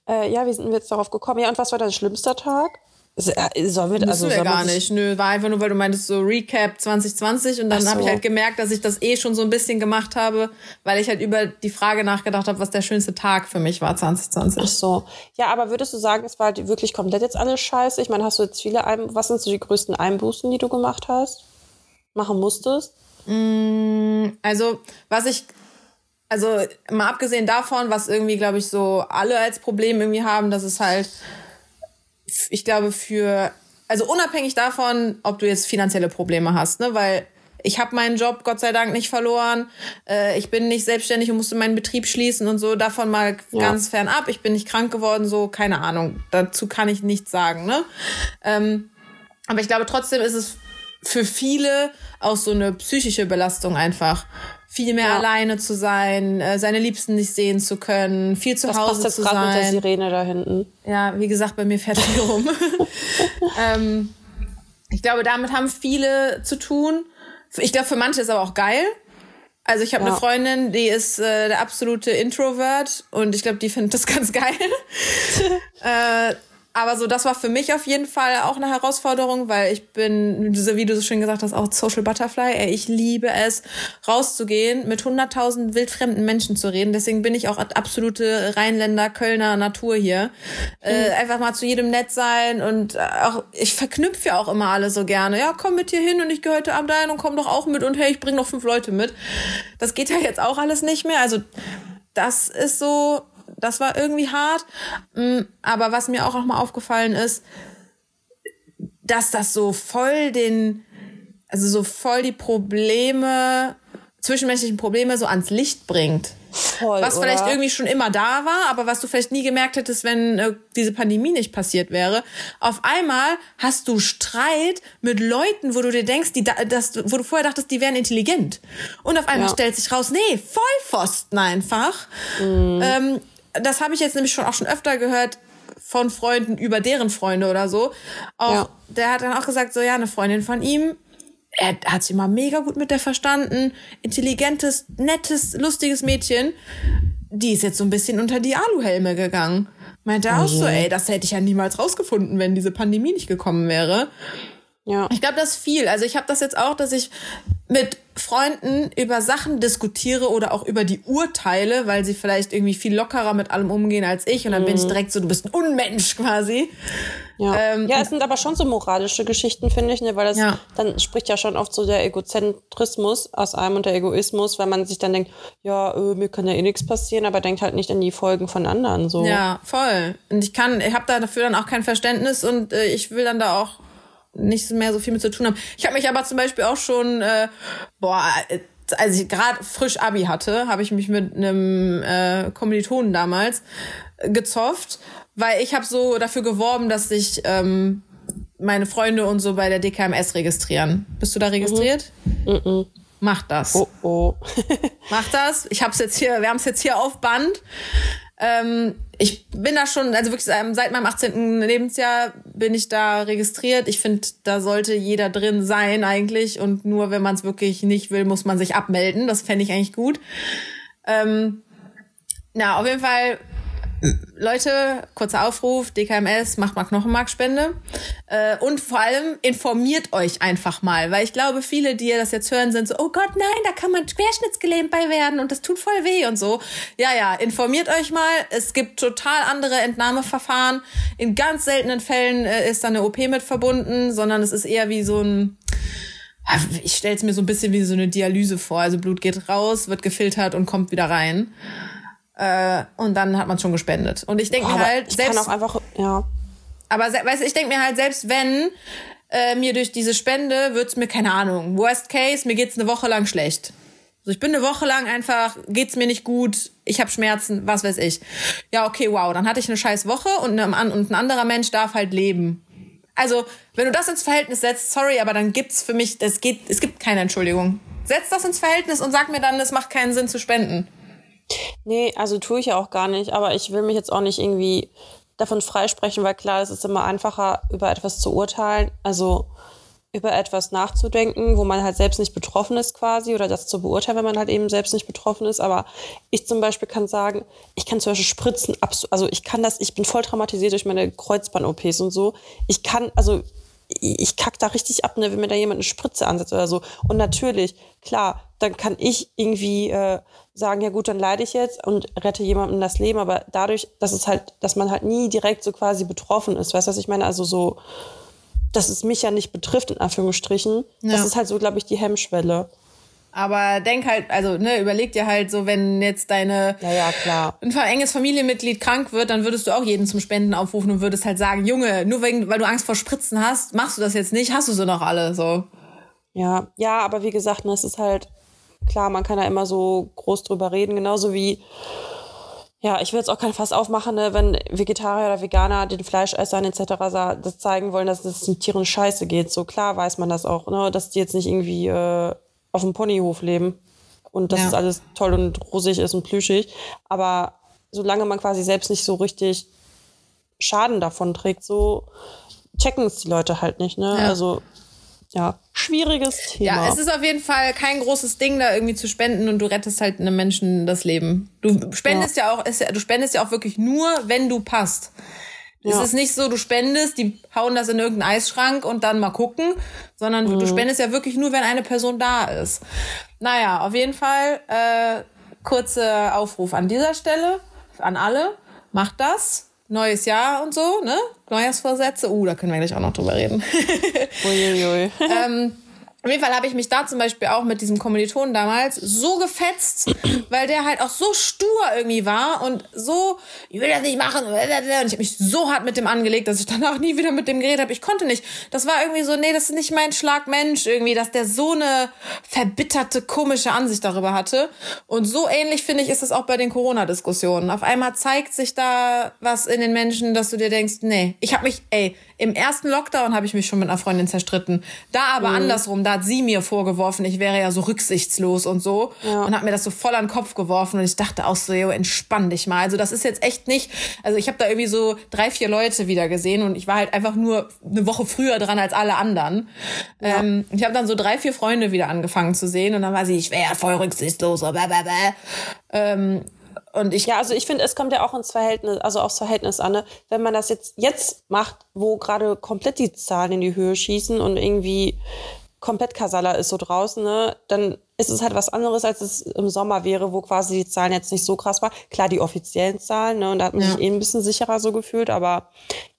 Äh, ja, wie sind wir jetzt darauf gekommen? Ja, und was war dein schlimmster Tag? Äh, sollen wir, also, wir gar nicht. Nö, war einfach nur, weil du meintest so Recap 2020 und dann so. habe ich halt gemerkt, dass ich das eh schon so ein bisschen gemacht habe, weil ich halt über die Frage nachgedacht habe, was der schönste Tag für mich war 2020. Ach so. Ja, aber würdest du sagen, es war halt wirklich komplett jetzt alles scheiße? Ich meine, hast du jetzt viele Einbußen, was sind so die größten Einbußen, die du gemacht hast? Machen musstest? Mm, also, was ich also mal abgesehen davon, was irgendwie, glaube ich, so alle als Problem irgendwie haben, dass es halt ich glaube, für, also unabhängig davon, ob du jetzt finanzielle Probleme hast, ne, weil ich habe meinen Job Gott sei Dank nicht verloren. Äh, ich bin nicht selbstständig und musste meinen Betrieb schließen und so. Davon mal ja. ganz fernab. Ich bin nicht krank geworden, so keine Ahnung. Dazu kann ich nichts sagen. Ne? Ähm, aber ich glaube trotzdem ist es für viele auch so eine psychische Belastung einfach viel mehr ja. alleine zu sein, äh, seine Liebsten nicht sehen zu können, viel zu das Hause passt jetzt zu sein. Mit der Sirene da hinten. Ja, wie gesagt, bei mir fährt er rum. ähm, ich glaube, damit haben viele zu tun. Ich glaube, für manche ist aber auch geil. Also ich habe ja. eine Freundin, die ist äh, der absolute Introvert und ich glaube, die findet das ganz geil. äh, aber so, das war für mich auf jeden Fall auch eine Herausforderung, weil ich bin, wie du so schön gesagt hast, auch Social Butterfly. Ey, ich liebe es, rauszugehen, mit hunderttausend wildfremden Menschen zu reden. Deswegen bin ich auch absolute Rheinländer, Kölner Natur hier. Mhm. Äh, einfach mal zu jedem nett sein und auch, ich verknüpfe ja auch immer alle so gerne. Ja, komm mit hier hin und ich gehe heute Abend ein und komm doch auch mit und hey, ich bring noch fünf Leute mit. Das geht ja jetzt auch alles nicht mehr. Also, das ist so, das war irgendwie hart. Mm, aber was mir auch nochmal aufgefallen ist, dass das so voll den, also so voll die Probleme, zwischenmenschlichen Probleme so ans Licht bringt. Voll, was vielleicht oder? irgendwie schon immer da war, aber was du vielleicht nie gemerkt hättest, wenn äh, diese Pandemie nicht passiert wäre. Auf einmal hast du Streit mit Leuten, wo du dir denkst, die das, wo du vorher dachtest, die wären intelligent. Und auf einmal ja. stellt sich raus, nee, Vollpfosten einfach. Mhm. Ähm, das habe ich jetzt nämlich schon auch schon öfter gehört von Freunden über deren Freunde oder so. Auch, ja. Der hat dann auch gesagt, so ja, eine Freundin von ihm, er hat sich immer mega gut mit der verstanden, intelligentes, nettes, lustiges Mädchen. Die ist jetzt so ein bisschen unter die Aluhelme gegangen. Meinte er auch so, ey, das hätte ich ja niemals rausgefunden, wenn diese Pandemie nicht gekommen wäre. Ja. Ich glaube, das ist viel. Also ich habe das jetzt auch, dass ich mit Freunden über Sachen diskutiere oder auch über die Urteile, weil sie vielleicht irgendwie viel lockerer mit allem umgehen als ich und dann mhm. bin ich mhm. direkt so, du bist ein Unmensch quasi. Ja, ähm, ja es sind aber schon so moralische Geschichten, finde ich, ne? weil das ja. dann spricht ja schon oft so der Egozentrismus aus einem und der Egoismus, weil man sich dann denkt, ja, äh, mir kann ja eh nichts passieren, aber denkt halt nicht an die Folgen von anderen. So. Ja, voll. Und ich kann, ich habe da dafür dann auch kein Verständnis und äh, ich will dann da auch nicht mehr so viel mit zu tun haben. Ich habe mich aber zum Beispiel auch schon, äh, boah, als ich gerade frisch Abi hatte, habe ich mich mit einem äh, Kommilitonen damals gezofft, weil ich habe so dafür geworben, dass sich ähm, meine Freunde und so bei der DKMS registrieren. Bist du da registriert? Mhm. Mhm. Mach das. Oh oh. Mach das. Ich hab's jetzt hier, wir haben es jetzt hier auf Band. Ähm, ich bin da schon, also wirklich seit meinem 18. Lebensjahr bin ich da registriert. Ich finde, da sollte jeder drin sein eigentlich. Und nur wenn man es wirklich nicht will, muss man sich abmelden. Das fände ich eigentlich gut. Ähm, na, auf jeden Fall Leute, kurzer Aufruf, DKMS, macht mal Knochenmarkspende. Äh, und vor allem informiert euch einfach mal, weil ich glaube, viele, die das jetzt hören, sind so, oh Gott, nein, da kann man querschnittsgelähmt bei werden und das tut voll weh und so. Ja, ja, informiert euch mal. Es gibt total andere Entnahmeverfahren. In ganz seltenen Fällen äh, ist da eine OP mit verbunden, sondern es ist eher wie so ein ich stelle es mir so ein bisschen wie so eine Dialyse vor. Also Blut geht raus, wird gefiltert und kommt wieder rein. Äh, und dann hat man schon gespendet. Und ich denke mir halt, ich selbst. Kann auch einfach, ja. Aber weißt ich denke mir halt, selbst wenn äh, mir durch diese Spende wird's mir, keine Ahnung, worst case, mir geht's eine Woche lang schlecht. Also ich bin eine Woche lang einfach, geht's mir nicht gut, ich habe Schmerzen, was weiß ich. Ja, okay, wow, dann hatte ich eine scheiß Woche und, eine, und ein anderer Mensch darf halt leben. Also, wenn du das ins Verhältnis setzt, sorry, aber dann gibt's für mich, das geht, es gibt keine Entschuldigung. Setz das ins Verhältnis und sag mir dann, es macht keinen Sinn zu spenden. Nee, also tue ich ja auch gar nicht, aber ich will mich jetzt auch nicht irgendwie davon freisprechen, weil klar, es ist immer einfacher, über etwas zu urteilen. Also über etwas nachzudenken, wo man halt selbst nicht betroffen ist quasi oder das zu beurteilen, wenn man halt eben selbst nicht betroffen ist. Aber ich zum Beispiel kann sagen, ich kann zum Beispiel Spritzen, also ich kann das, ich bin voll traumatisiert durch meine Kreuzband-OPs und so. Ich kann, also ich kack da richtig ab, ne, wenn mir da jemand eine Spritze ansetzt oder so. Und natürlich, klar, dann kann ich irgendwie äh, sagen, ja gut, dann leide ich jetzt und rette jemandem das Leben. Aber dadurch, dass es halt, dass man halt nie direkt so quasi betroffen ist, weißt du, was ich meine? Also so, dass es mich ja nicht betrifft, in Anführungsstrichen. Ja. Das ist halt so, glaube ich, die Hemmschwelle. Aber denk halt, also ne, überleg dir halt so, wenn jetzt deine ja, ja, klar. ein enges Familienmitglied krank wird, dann würdest du auch jeden zum Spenden aufrufen und würdest halt sagen, Junge, nur wegen, weil du Angst vor Spritzen hast, machst du das jetzt nicht, hast du sie noch alle so. Ja, ja, aber wie gesagt, ne, es ist halt klar, man kann da immer so groß drüber reden, genauso wie ja, ich will jetzt auch kein Fass aufmachen, ne, wenn Vegetarier oder Veganer den Fleischessern etc. das zeigen wollen, dass es den Tieren scheiße geht. So klar weiß man das auch, ne, dass die jetzt nicht irgendwie äh, auf dem Ponyhof leben und dass ja. es alles toll und rosig ist und plüschig. Aber solange man quasi selbst nicht so richtig Schaden davon trägt, so checken es die Leute halt nicht, ne? Ja. Also ja, schwieriges Thema. Ja, es ist auf jeden Fall kein großes Ding, da irgendwie zu spenden und du rettest halt einem Menschen das Leben. Du spendest ja, ja auch, ist, du spendest ja auch wirklich nur, wenn du passt. Ja. Es ist nicht so, du spendest, die hauen das in irgendeinen Eisschrank und dann mal gucken, sondern mhm. du spendest ja wirklich nur, wenn eine Person da ist. Naja, auf jeden Fall, äh, kurzer Aufruf an dieser Stelle, an alle, macht das neues Jahr und so, ne? Neujahrsvorsätze. Uh, da können wir gleich auch noch drüber reden. Uiuiui. ähm, auf jeden Fall habe ich mich da zum Beispiel auch mit diesem Kommilitonen damals so gefetzt, weil der halt auch so stur irgendwie war und so, ich will das nicht machen. Und ich habe mich so hart mit dem angelegt, dass ich danach nie wieder mit dem geredet habe. Ich konnte nicht. Das war irgendwie so, nee, das ist nicht mein Schlag Mensch irgendwie, dass der so eine verbitterte, komische Ansicht darüber hatte. Und so ähnlich, finde ich, ist es auch bei den Corona-Diskussionen. Auf einmal zeigt sich da was in den Menschen, dass du dir denkst, nee, ich habe mich, ey, im ersten Lockdown habe ich mich schon mit einer Freundin zerstritten. Da aber mhm. andersrum, da hat sie mir vorgeworfen, ich wäre ja so rücksichtslos und so ja. und hat mir das so voll an den Kopf geworfen und ich dachte auch so, yo, entspann dich mal. Also das ist jetzt echt nicht, also ich habe da irgendwie so drei, vier Leute wieder gesehen und ich war halt einfach nur eine Woche früher dran als alle anderen. Ja. Ähm, ich habe dann so drei, vier Freunde wieder angefangen zu sehen und dann war sie, ich wäre ja voll rücksichtslos. Bäh. Ähm, und ich ja, also ich finde, es kommt ja auch ins Verhältnis, also aufs Verhältnis an. Ne? Wenn man das jetzt jetzt macht, wo gerade komplett die Zahlen in die Höhe schießen und irgendwie komplett Kasala ist so draußen, ne, dann ist es halt was anderes, als es im Sommer wäre, wo quasi die Zahlen jetzt nicht so krass waren. Klar, die offiziellen Zahlen, ne, und da hat man ja. sich eh ein bisschen sicherer so gefühlt, aber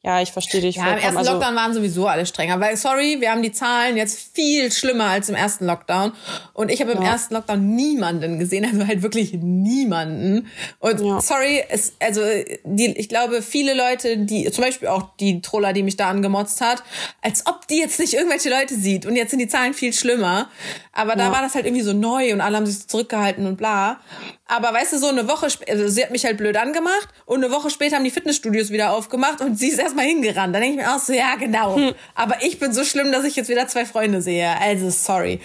ja, ich verstehe dich. Ja, vollkommen. im ersten also, Lockdown waren sowieso alle strenger, weil, sorry, wir haben die Zahlen jetzt viel schlimmer als im ersten Lockdown. Und ich habe im ja. ersten Lockdown niemanden gesehen, also halt wirklich niemanden. Und ja. sorry, es, also die, ich glaube, viele Leute, die, zum Beispiel auch die Troller, die mich da angemotzt hat, als ob die jetzt nicht irgendwelche Leute sieht. Und jetzt sind die Zahlen viel schlimmer. Aber da war das halt irgendwie so neu und alle haben sich zurückgehalten und bla. Aber weißt du, so eine Woche, also sie hat mich halt blöd angemacht und eine Woche später haben die Fitnessstudios wieder aufgemacht und sie ist erstmal hingerannt. Dann denke ich mir auch so, ja, genau. Hm. Aber ich bin so schlimm, dass ich jetzt wieder zwei Freunde sehe. Also, sorry.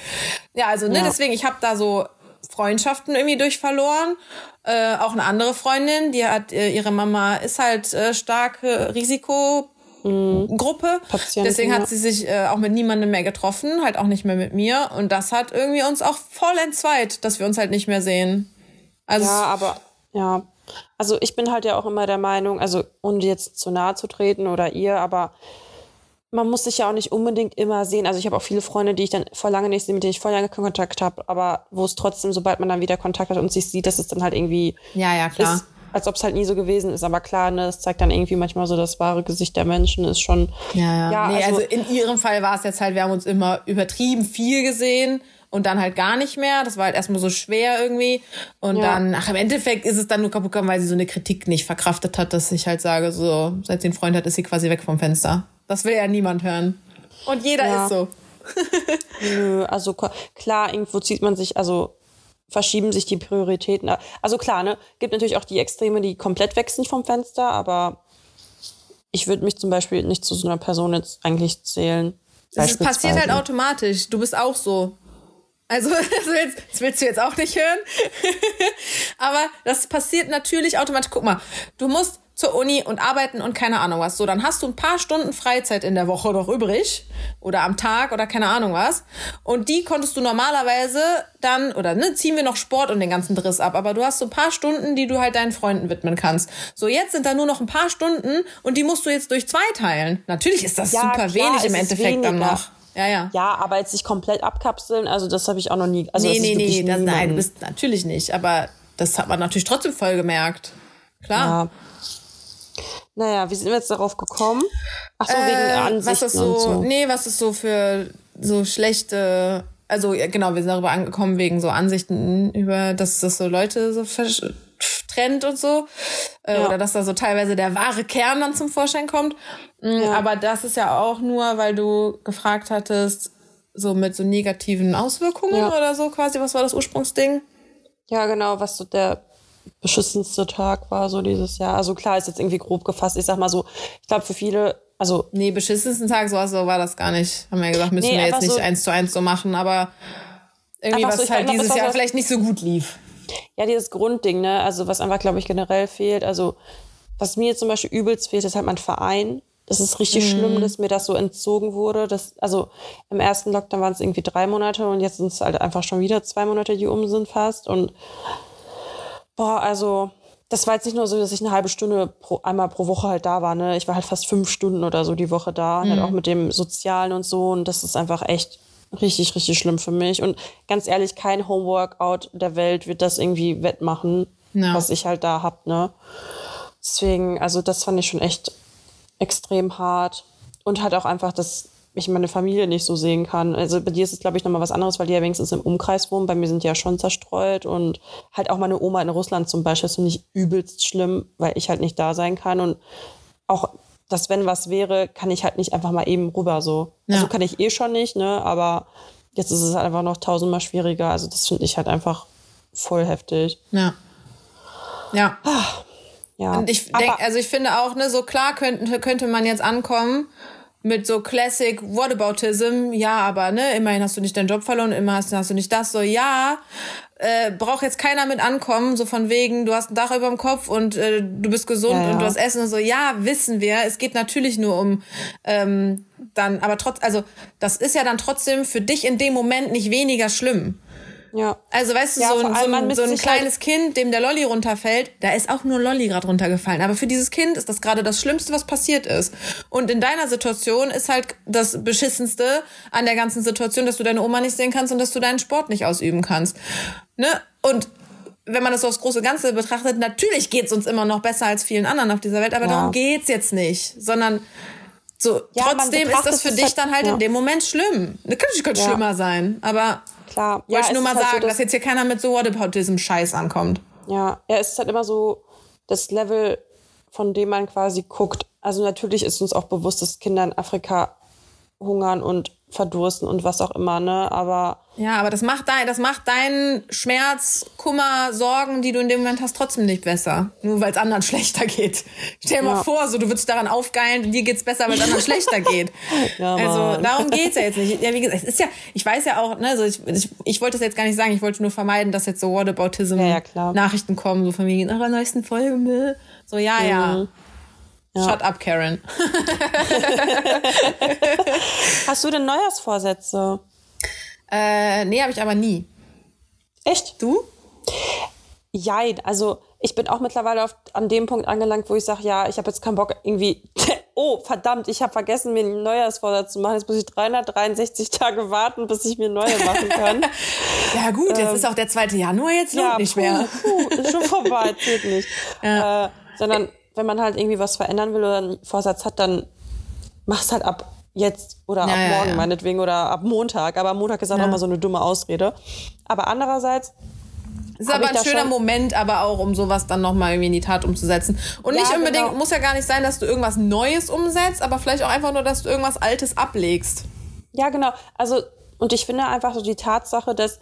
Ja, also, ne, ja. deswegen, ich habe da so Freundschaften irgendwie durch verloren. Äh, auch eine andere Freundin, die hat, äh, ihre Mama ist halt äh, starke Risiko. Gruppe. Patienten, Deswegen hat sie sich äh, auch mit niemandem mehr getroffen, halt auch nicht mehr mit mir. Und das hat irgendwie uns auch voll entzweit, dass wir uns halt nicht mehr sehen. Also ja, aber ja. Also ich bin halt ja auch immer der Meinung, also ohne jetzt zu nahe zu treten oder ihr, aber man muss sich ja auch nicht unbedingt immer sehen. Also ich habe auch viele Freunde, die ich dann vor lange nicht sehe, mit denen ich vor lange Kontakt habe, aber wo es trotzdem, sobald man dann wieder Kontakt hat und sich sieht, dass es dann halt irgendwie ja, ja, klar. Ist, als ob es halt nie so gewesen ist. Aber klar, ne, es zeigt dann irgendwie manchmal so das wahre Gesicht der Menschen, ist schon. Ja, ja. ja nee, also, also in ihrem Fall war es jetzt halt, wir haben uns immer übertrieben viel gesehen und dann halt gar nicht mehr. Das war halt erstmal so schwer irgendwie. Und ja. dann, ach, im Endeffekt ist es dann nur kaputt gegangen, weil sie so eine Kritik nicht verkraftet hat, dass ich halt sage, so, seit sie einen Freund hat, ist sie quasi weg vom Fenster. Das will ja niemand hören. Und jeder ja. ist so. Nö, also klar, irgendwo zieht man sich, also verschieben sich die Prioritäten. Also klar, ne, gibt natürlich auch die Extreme, die komplett weg sind vom Fenster, aber ich würde mich zum Beispiel nicht zu so einer Person jetzt eigentlich zählen. Das passiert halt automatisch. Du bist auch so. Also, das willst, das willst du jetzt auch nicht hören. Aber das passiert natürlich automatisch. Guck mal, du musst zur Uni und arbeiten und keine Ahnung was. So, dann hast du ein paar Stunden Freizeit in der Woche noch übrig oder am Tag oder keine Ahnung was. Und die konntest du normalerweise dann, oder ne, ziehen wir noch Sport und den ganzen Driss ab, aber du hast so ein paar Stunden, die du halt deinen Freunden widmen kannst. So, jetzt sind da nur noch ein paar Stunden und die musst du jetzt durch zwei teilen. Natürlich ist das ja, super klar, wenig im Endeffekt dann noch. Ja, ja. Ja, aber jetzt sich komplett abkapseln, also das habe ich auch noch nie. Also nee, nee, nee, das, nein, du bist natürlich nicht. Aber das hat man natürlich trotzdem voll gemerkt. Klar. Ja. Naja, wie sind wir jetzt darauf gekommen? Ach so, wegen äh, Ansichten was ist so, so, Nee, was ist so für so schlechte, also genau, wir sind darüber angekommen wegen so Ansichten über, dass das so Leute so trennt und so. Äh, ja. Oder dass da so teilweise der wahre Kern dann zum Vorschein kommt. Mhm, ja. Aber das ist ja auch nur, weil du gefragt hattest, so mit so negativen Auswirkungen ja. oder so quasi. Was war das Ursprungsding? Ja, genau, was so der beschissenste Tag war so dieses Jahr. Also klar, ist jetzt irgendwie grob gefasst. Ich sag mal so, ich glaube für viele, also. Nee, beschissensten Tag, so, so war das gar nicht. Haben wir ja gesagt, müssen nee, wir jetzt nicht so eins zu eins so machen, aber irgendwie, was so, halt dieses Jahr vielleicht nicht so gut lief. Ja, dieses Grundding, ne? Also was einfach, glaube ich, generell fehlt. Also was mir zum Beispiel übelst fehlt, ist halt mein Verein. Das ist richtig mhm. schlimm, dass mir das so entzogen wurde. Das, also im ersten Lockdown waren es irgendwie drei Monate und jetzt sind es halt einfach schon wieder zwei Monate, die um sind fast. Und Boah, also das war jetzt nicht nur so, dass ich eine halbe Stunde pro, einmal pro Woche halt da war. Ne? Ich war halt fast fünf Stunden oder so die Woche da, mhm. halt auch mit dem Sozialen und so. Und das ist einfach echt richtig, richtig schlimm für mich. Und ganz ehrlich, kein Homeworkout der Welt wird das irgendwie wettmachen, no. was ich halt da hab. Ne? Deswegen, also das fand ich schon echt extrem hart. Und halt auch einfach das ich meine Familie nicht so sehen kann. Also bei dir ist es, glaube ich, nochmal was anderes, weil die ja wenigstens im Umkreis wohnen. Bei mir sind die ja schon zerstreut und halt auch meine Oma in Russland zum Beispiel, finde ich übelst schlimm, weil ich halt nicht da sein kann und auch dass wenn was wäre, kann ich halt nicht einfach mal eben rüber so. Ja. Also kann ich eh schon nicht, ne, aber jetzt ist es halt einfach noch tausendmal schwieriger. Also das finde ich halt einfach voll heftig. Ja. Ja. Ah, ja. Und ich denke, also ich finde auch, ne, so klar könnte, könnte man jetzt ankommen mit so Classic Whataboutism, ja, aber ne, immerhin hast du nicht deinen Job verloren, immerhin hast, hast du nicht das, so ja, äh, braucht jetzt keiner mit ankommen, so von wegen, du hast ein Dach über dem Kopf und äh, du bist gesund ja, ja. und du hast Essen und so, ja, wissen wir, es geht natürlich nur um ähm, dann, aber trotz, also das ist ja dann trotzdem für dich in dem Moment nicht weniger schlimm. Ja. Also weißt du, ja, so, ein, so ein, so ein halt kleines halt Kind, dem der Lolli runterfällt, da ist auch nur Lolli gerade runtergefallen. Aber für dieses Kind ist das gerade das Schlimmste, was passiert ist. Und in deiner Situation ist halt das Beschissenste an der ganzen Situation, dass du deine Oma nicht sehen kannst und dass du deinen Sport nicht ausüben kannst. Ne? Und wenn man das so aufs große Ganze betrachtet, natürlich geht's uns immer noch besser als vielen anderen auf dieser Welt, aber ja. darum geht's jetzt nicht, sondern so ja, trotzdem ist das für dich halt, dann halt ja. in dem Moment schlimm. Natürlich könnte schlimmer sein, aber klar. Wollte ja, ich nur mal halt sagen, so, dass, dass, jetzt hier keiner mit so Whataboutism Scheiß ankommt. Ja, ja, es ist halt immer so das Level, von dem man quasi guckt. Also natürlich ist uns auch bewusst, dass Kinder in Afrika hungern und verdursten und was auch immer, ne? Aber. Ja, aber das macht dein, das macht deinen Schmerz, Kummer, Sorgen, die du in dem Moment hast, trotzdem nicht besser. Nur weil es anderen schlechter geht. Stell dir ja. mal vor, so du würdest daran aufgeilen, dir geht's besser, weil es anderen schlechter geht. Ja, also darum geht's ja jetzt nicht. Ja, wie gesagt, es ist ja, ich weiß ja auch, ne, so ich, ich, ich wollte das jetzt gar nicht sagen, ich wollte nur vermeiden, dass jetzt so Whataboutism ja, ja, Nachrichten kommen, so von mir nach der neuesten Folge. So, ja, ja. Ja. Shut up, Karen. Hast du denn Neujahrsvorsätze? Äh, nee, habe ich aber nie. Echt? Du? Jein, also ich bin auch mittlerweile auf, an dem Punkt angelangt, wo ich sage, ja, ich habe jetzt keinen Bock irgendwie, oh verdammt, ich habe vergessen, mir einen Neujahrsvorsatz zu machen. Jetzt muss ich 363 Tage warten, bis ich mir neue machen kann. ja gut, jetzt ähm, ist auch der 2. Januar, jetzt ja, nicht puh, mehr. Puh, ist schon vorbei, zählt nicht. Ja. Äh, sondern wenn man halt irgendwie was verändern will oder einen Vorsatz hat, dann mach's halt ab jetzt oder ja, ab morgen ja, ja. meinetwegen oder ab Montag. Aber Montag ist auch ja. mal so eine dumme Ausrede. Aber andererseits es ist aber ein schöner Moment, aber auch, um sowas dann nochmal irgendwie in die Tat umzusetzen. Und ja, nicht unbedingt, genau. muss ja gar nicht sein, dass du irgendwas Neues umsetzt, aber vielleicht auch einfach nur, dass du irgendwas Altes ablegst. Ja, genau. Also, und ich finde einfach so die Tatsache, dass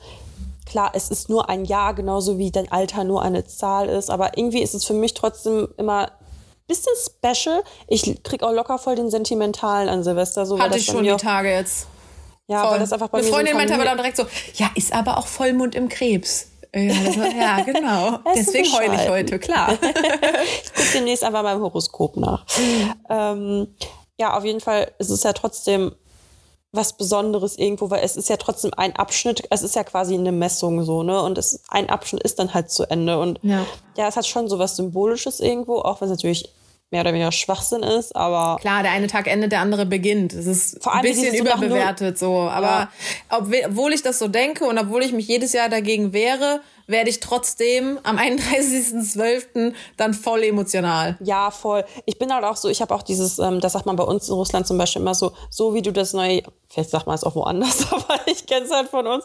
klar, es ist nur ein Jahr, genauso wie dein Alter nur eine Zahl ist, aber irgendwie ist es für mich trotzdem immer bisschen special. Ich krieg auch locker voll den Sentimentalen an Silvester. So, Hatte ich schon die Tage jetzt. Ja, voll. weil das einfach bei Eine mir Freundin so meinte aber dann direkt so, ja, ist aber auch Vollmond im Krebs. Ja, war, ja genau. Deswegen heule ich heute, klar. ich gucke demnächst einfach beim Horoskop nach. Mhm. Ähm, ja, auf jeden Fall ist es ja trotzdem was Besonderes irgendwo, weil es ist ja trotzdem ein Abschnitt, es ist ja quasi eine Messung so, ne? Und es, ein Abschnitt ist dann halt zu Ende. Und ja, ja es hat schon so was Symbolisches irgendwo, auch wenn es natürlich mehr oder weniger Schwachsinn ist, aber. Klar, der eine Tag endet, der andere beginnt. Es ist ein bisschen überbewertet so. Aber ja. obwohl ich das so denke und obwohl ich mich jedes Jahr dagegen wehre, werde ich trotzdem am 31.12. dann voll emotional. Ja, voll. Ich bin halt auch so, ich habe auch dieses, ähm, das sagt man bei uns in Russland zum Beispiel immer so, so wie du das neue, vielleicht sagt man es auch woanders, aber ich kenne es halt von uns,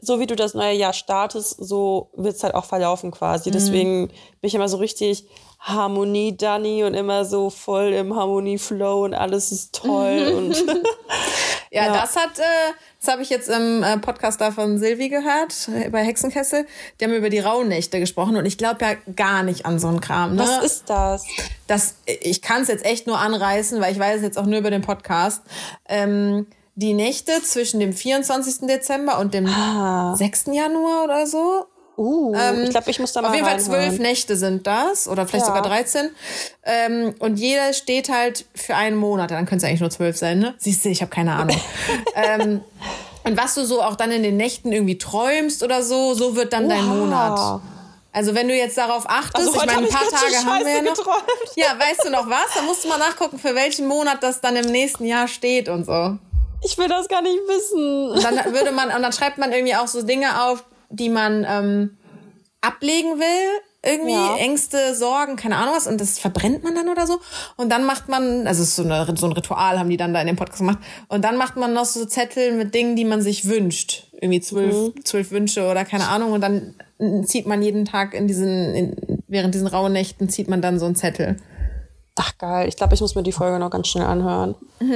so wie du das neue Jahr startest, so wird es halt auch verlaufen quasi. Mhm. Deswegen bin ich immer so richtig, Harmonie Dani und immer so voll im Harmonie-Flow und alles ist toll. und ja, ja, das hat, äh, das habe ich jetzt im äh, Podcast da von Silvi gehört, äh, bei Hexenkessel. Die haben über die Rauhnächte gesprochen und ich glaube ja gar nicht an so einen Kram. Ne? Was ist das? das ich kann es jetzt echt nur anreißen, weil ich weiß es jetzt auch nur über den Podcast. Ähm, die Nächte zwischen dem 24. Dezember und dem ah. 6. Januar oder so Uh, ähm, ich glaube, ich muss da mal Auf jeden Fall zwölf Nächte sind das oder vielleicht ja. sogar 13. Ähm, und jeder steht halt für einen Monat. Dann können es eigentlich nur zwölf sein, ne? Siehst du, ich habe keine Ahnung. ähm, und was du so auch dann in den Nächten irgendwie träumst oder so, so wird dann Oha. dein Monat. Also wenn du jetzt darauf achtest, also, ich meine, ein paar Tage haben wir ja noch. Geträumt. Ja, weißt du noch was? Da musst du mal nachgucken, für welchen Monat das dann im nächsten Jahr steht und so. Ich will das gar nicht wissen. Und dann würde man, und dann schreibt man irgendwie auch so Dinge auf, die man ähm, ablegen will, irgendwie ja. Ängste, Sorgen, keine Ahnung was, und das verbrennt man dann oder so. Und dann macht man, also so, eine, so ein Ritual, haben die dann da in dem Podcast gemacht. Und dann macht man noch so Zettel mit Dingen, die man sich wünscht. Irgendwie zwölf, mhm. zwölf Wünsche oder keine Ahnung. Und dann zieht man jeden Tag in diesen, in, während diesen rauen Nächten zieht man dann so einen Zettel. Ach geil, ich glaube, ich muss mir die Folge noch ganz schnell anhören. ich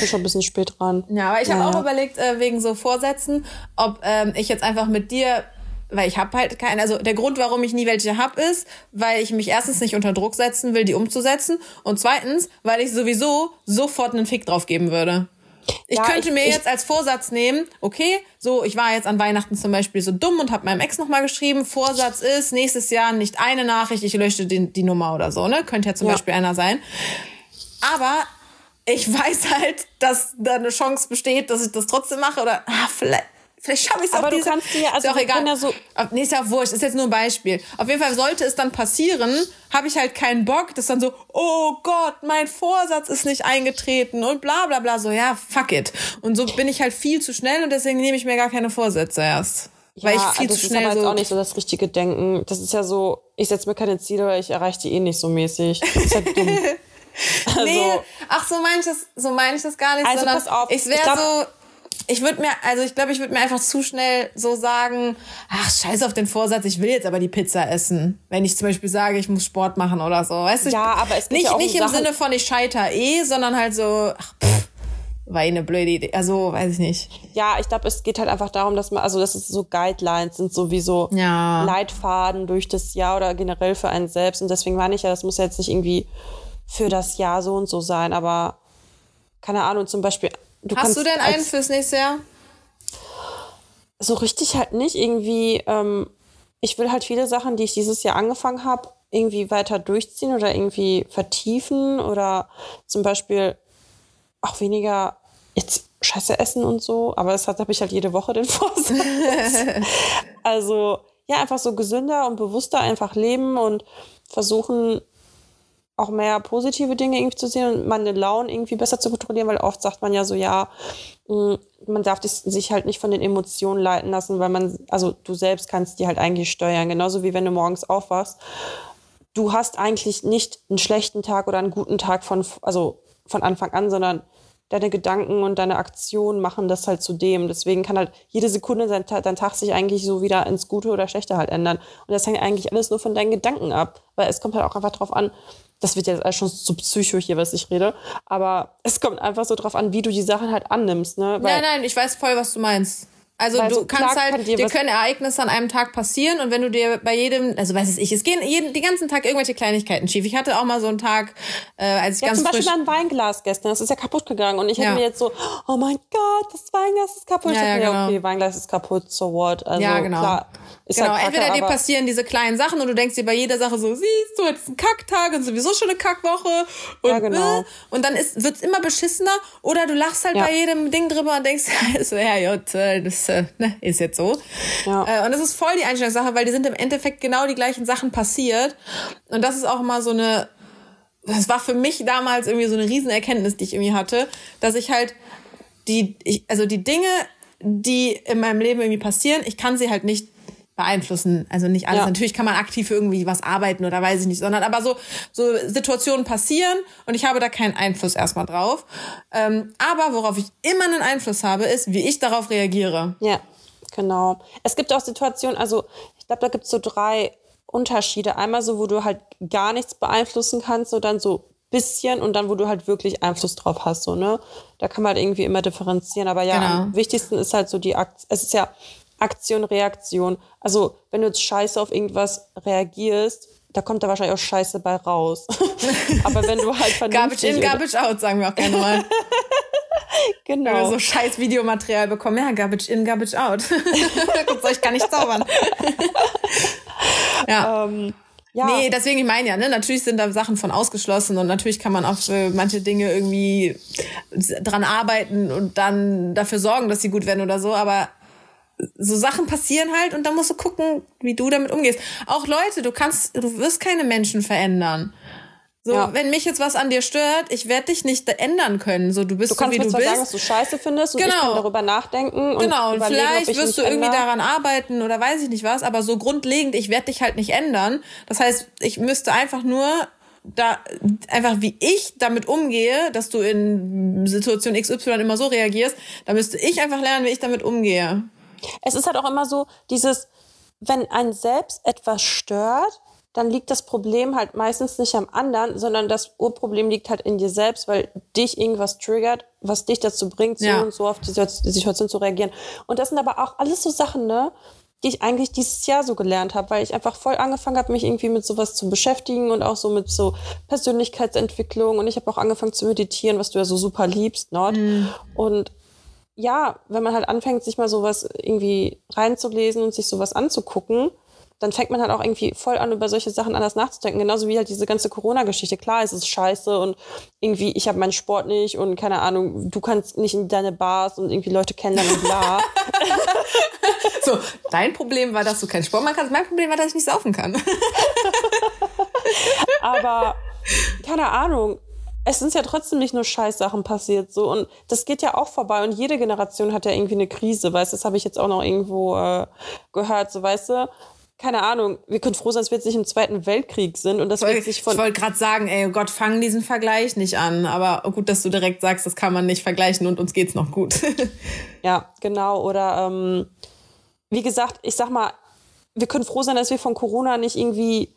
bin schon ein bisschen spät dran. Ja, aber ich habe naja. auch überlegt, äh, wegen so Vorsätzen, ob ähm, ich jetzt einfach mit dir weil ich habe halt keine, also der Grund, warum ich nie welche hab, ist, weil ich mich erstens nicht unter Druck setzen will, die umzusetzen und zweitens, weil ich sowieso sofort einen Fick drauf geben würde. Ich ja, könnte ich, mir ich, jetzt als Vorsatz nehmen, okay, so, ich war jetzt an Weihnachten zum Beispiel so dumm und habe meinem Ex nochmal geschrieben, Vorsatz ist, nächstes Jahr nicht eine Nachricht, ich lösche die, die Nummer oder so, ne? Könnte ja zum ja. Beispiel einer sein. Aber ich weiß halt, dass da eine Chance besteht, dass ich das trotzdem mache oder ah, vielleicht, Vielleicht schaffe ich es auch. Aber du kannst dir, also ist auch egal. Ja so nee, ist ja wurscht, ist jetzt nur ein Beispiel. Auf jeden Fall sollte es dann passieren, habe ich halt keinen Bock, das dann so, oh Gott, mein Vorsatz ist nicht eingetreten und bla bla bla, so, ja, fuck it. Und so bin ich halt viel zu schnell und deswegen nehme ich mir gar keine Vorsätze erst. Ja, weil ich viel also zu schnell das ist aber so auch nicht so das richtige Denken. Das ist ja so, ich setze mir keine Ziele, weil ich erreiche die eh nicht so mäßig. Das ist halt dumm. also, nee, ach, so meine ich das, so meine ich das gar nicht, also pass auf, ich wäre so, ich würde mir, also ich glaube, ich würde mir einfach zu schnell so sagen, ach, scheiß auf den Vorsatz, ich will jetzt aber die Pizza essen. Wenn ich zum Beispiel sage, ich muss Sport machen oder so. Weißt du? Ja, aber es geht nicht, ja auch nicht um im Sinne von ich scheiter eh, sondern halt so, ach, pff, war eh eine blöde Idee. Also, weiß ich nicht. Ja, ich glaube, es geht halt einfach darum, dass man, also dass es so Guidelines sind, sowieso ja. Leitfaden durch das Jahr oder generell für einen selbst. Und deswegen meine ich ja, das muss ja jetzt nicht irgendwie für das Jahr so und so sein, aber keine Ahnung, zum Beispiel Du Hast du denn einen fürs nächste Jahr? So richtig halt nicht. Irgendwie, ähm, ich will halt viele Sachen, die ich dieses Jahr angefangen habe, irgendwie weiter durchziehen oder irgendwie vertiefen oder zum Beispiel auch weniger jetzt Scheiße essen und so, aber das habe ich halt jede Woche den Vorsatz. also ja, einfach so gesünder und bewusster einfach leben und versuchen auch mehr positive Dinge irgendwie zu sehen und meine Laune irgendwie besser zu kontrollieren, weil oft sagt man ja so, ja, mm, man darf sich halt nicht von den Emotionen leiten lassen, weil man, also du selbst kannst die halt eigentlich steuern, genauso wie wenn du morgens aufwachst. Du hast eigentlich nicht einen schlechten Tag oder einen guten Tag von, also von Anfang an, sondern deine Gedanken und deine Aktionen machen das halt zu dem. Deswegen kann halt jede Sekunde dein, dein Tag sich eigentlich so wieder ins Gute oder Schlechte halt ändern. Und das hängt eigentlich alles nur von deinen Gedanken ab. Weil es kommt halt auch einfach drauf an, das wird jetzt schon zu psycho hier, was ich rede. Aber es kommt einfach so drauf an, wie du die Sachen halt annimmst, ne? Weil nein, nein, ich weiß voll, was du meinst. Also Weil du so kannst halt, dir dir können Ereignisse an einem Tag passieren und wenn du dir bei jedem, also weiß es ich, es gehen jeden, den ganzen Tag irgendwelche Kleinigkeiten schief. Ich hatte auch mal so einen Tag, äh, als ich Ja, ganz zum Beispiel mein Weinglas gestern, das ist ja kaputt gegangen. Und ich hätte Ja. mir jetzt so, oh mein Gott, das Weinglas ist kaputt. Ja, ja, genau. okay, Weinglas ist kaputt, so what? Also, Ja, genau. Klar, ist genau, halt kacke, entweder dir passieren diese kleinen Sachen und du denkst dir bei jeder Sache so, siehst du, jetzt ist ein Kacktag und sowieso schon eine Kackwoche und, Ja, genau. äh, und dann ist, wird's immer beschissener oder du lachst halt Ja. bei jedem Ding drüber und denkst, ja, so, ja, gut, äh, das äh, ne, ist jetzt so. Ja. Äh, und das ist voll die Einstellungssache, weil die sind im Endeffekt genau die gleichen Sachen passiert und das ist auch mal so eine, das war für mich damals irgendwie so eine Riesenerkenntnis, die ich irgendwie hatte, dass ich halt die, ich, also die Dinge, die in meinem Leben irgendwie passieren, ich kann sie halt nicht beeinflussen. Also nicht alles. Ja. Natürlich kann man aktiv irgendwie was arbeiten oder weiß ich nicht, sondern aber so, so Situationen passieren und ich habe da keinen Einfluss erstmal drauf. Ähm, aber worauf ich immer einen Einfluss habe, ist, wie ich darauf reagiere. Ja, genau. Es gibt auch Situationen, also ich glaube, da gibt es so drei Unterschiede. Einmal so, wo du halt gar nichts beeinflussen kannst, so dann so bisschen und dann, wo du halt wirklich Einfluss drauf hast, so, ne? Da kann man halt irgendwie immer differenzieren. Aber ja, Genau. am wichtigsten ist halt so die Aktion. Es ist ja Aktion, Reaktion. Also, wenn du jetzt scheiße auf irgendwas reagierst, da kommt da wahrscheinlich auch Scheiße bei raus. Aber wenn du halt Garbage vernünftig in, oder- Garbage out, sagen wir auch gerne mal. Wenn wir genau. so scheiß Videomaterial bekommen. Ja, Garbage in, Garbage out. Gut, soll ich gar nicht zaubern. ja. ähm, ja, Nee, deswegen, ich meine ja, ne, natürlich sind da Sachen von ausgeschlossen und natürlich kann man auch für manche Dinge irgendwie dran arbeiten und dann dafür sorgen, dass sie gut werden oder so, aber so Sachen passieren halt und dann musst du gucken, wie du damit umgehst. Auch Leute, du kannst, du wirst keine Menschen verändern. So, Ja. wenn mich jetzt was an dir stört, ich werde dich nicht ändern können. So, du bist Du so, wie du bist. sagen, was du scheiße findest und ich Genau. kann darüber nachdenken und Genau, und ob vielleicht ich wirst du irgendwie ändere. daran arbeiten oder weiß ich nicht was, aber so grundlegend, ich werde dich halt nicht ändern. Das heißt, ich müsste einfach nur da einfach wie ich damit umgehe, dass du in Situation XY immer so reagierst, da müsste ich einfach lernen, wie ich damit umgehe. Es ist halt auch immer so, dieses, wenn ein selbst etwas stört, dann liegt das Problem halt meistens nicht am anderen, sondern das Urproblem liegt halt in dir selbst, weil dich irgendwas triggert, was dich dazu bringt, so Ja. und so auf die Situ- die Situation zu reagieren. Und das sind aber auch alles so Sachen, ne, die ich eigentlich dieses Jahr so gelernt habe, weil ich einfach voll angefangen habe, mich irgendwie mit sowas zu beschäftigen und auch so mit so Persönlichkeitsentwicklung. Und ich habe auch angefangen zu meditieren, was du ja so super liebst, Nord. Und ja, wenn man halt anfängt, sich mal sowas irgendwie reinzulesen und sich sowas anzugucken, dann fängt man halt auch irgendwie voll an, über solche Sachen anders nachzudenken. Genauso wie halt diese ganze Corona-Geschichte. Klar, es ist scheiße und irgendwie, ich habe meinen Sport nicht und keine Ahnung, du kannst nicht in deine Bars und irgendwie Leute kennenlernen und bla. So, dein Problem war, dass du keinen Sport machen kannst. Mein Problem war, dass ich nicht saufen kann. Aber keine Ahnung. Es sind ja trotzdem nicht nur Scheißsachen passiert, so. Und das geht ja auch vorbei. Und jede Generation hat ja irgendwie eine Krise, weißt du? Das habe ich jetzt auch noch irgendwo äh, gehört, so, weißt du? Keine Ahnung. Wir können froh sein, dass wir jetzt nicht im Zweiten Weltkrieg sind und das sich Ich von. wollte gerade sagen, ey oh Gott, fang diesen Vergleich nicht an. Aber gut, dass du direkt sagst, das kann man nicht vergleichen und uns geht's noch gut. Ja, genau. Oder ähm, wie gesagt, ich sag mal, wir können froh sein, dass wir von Corona nicht irgendwie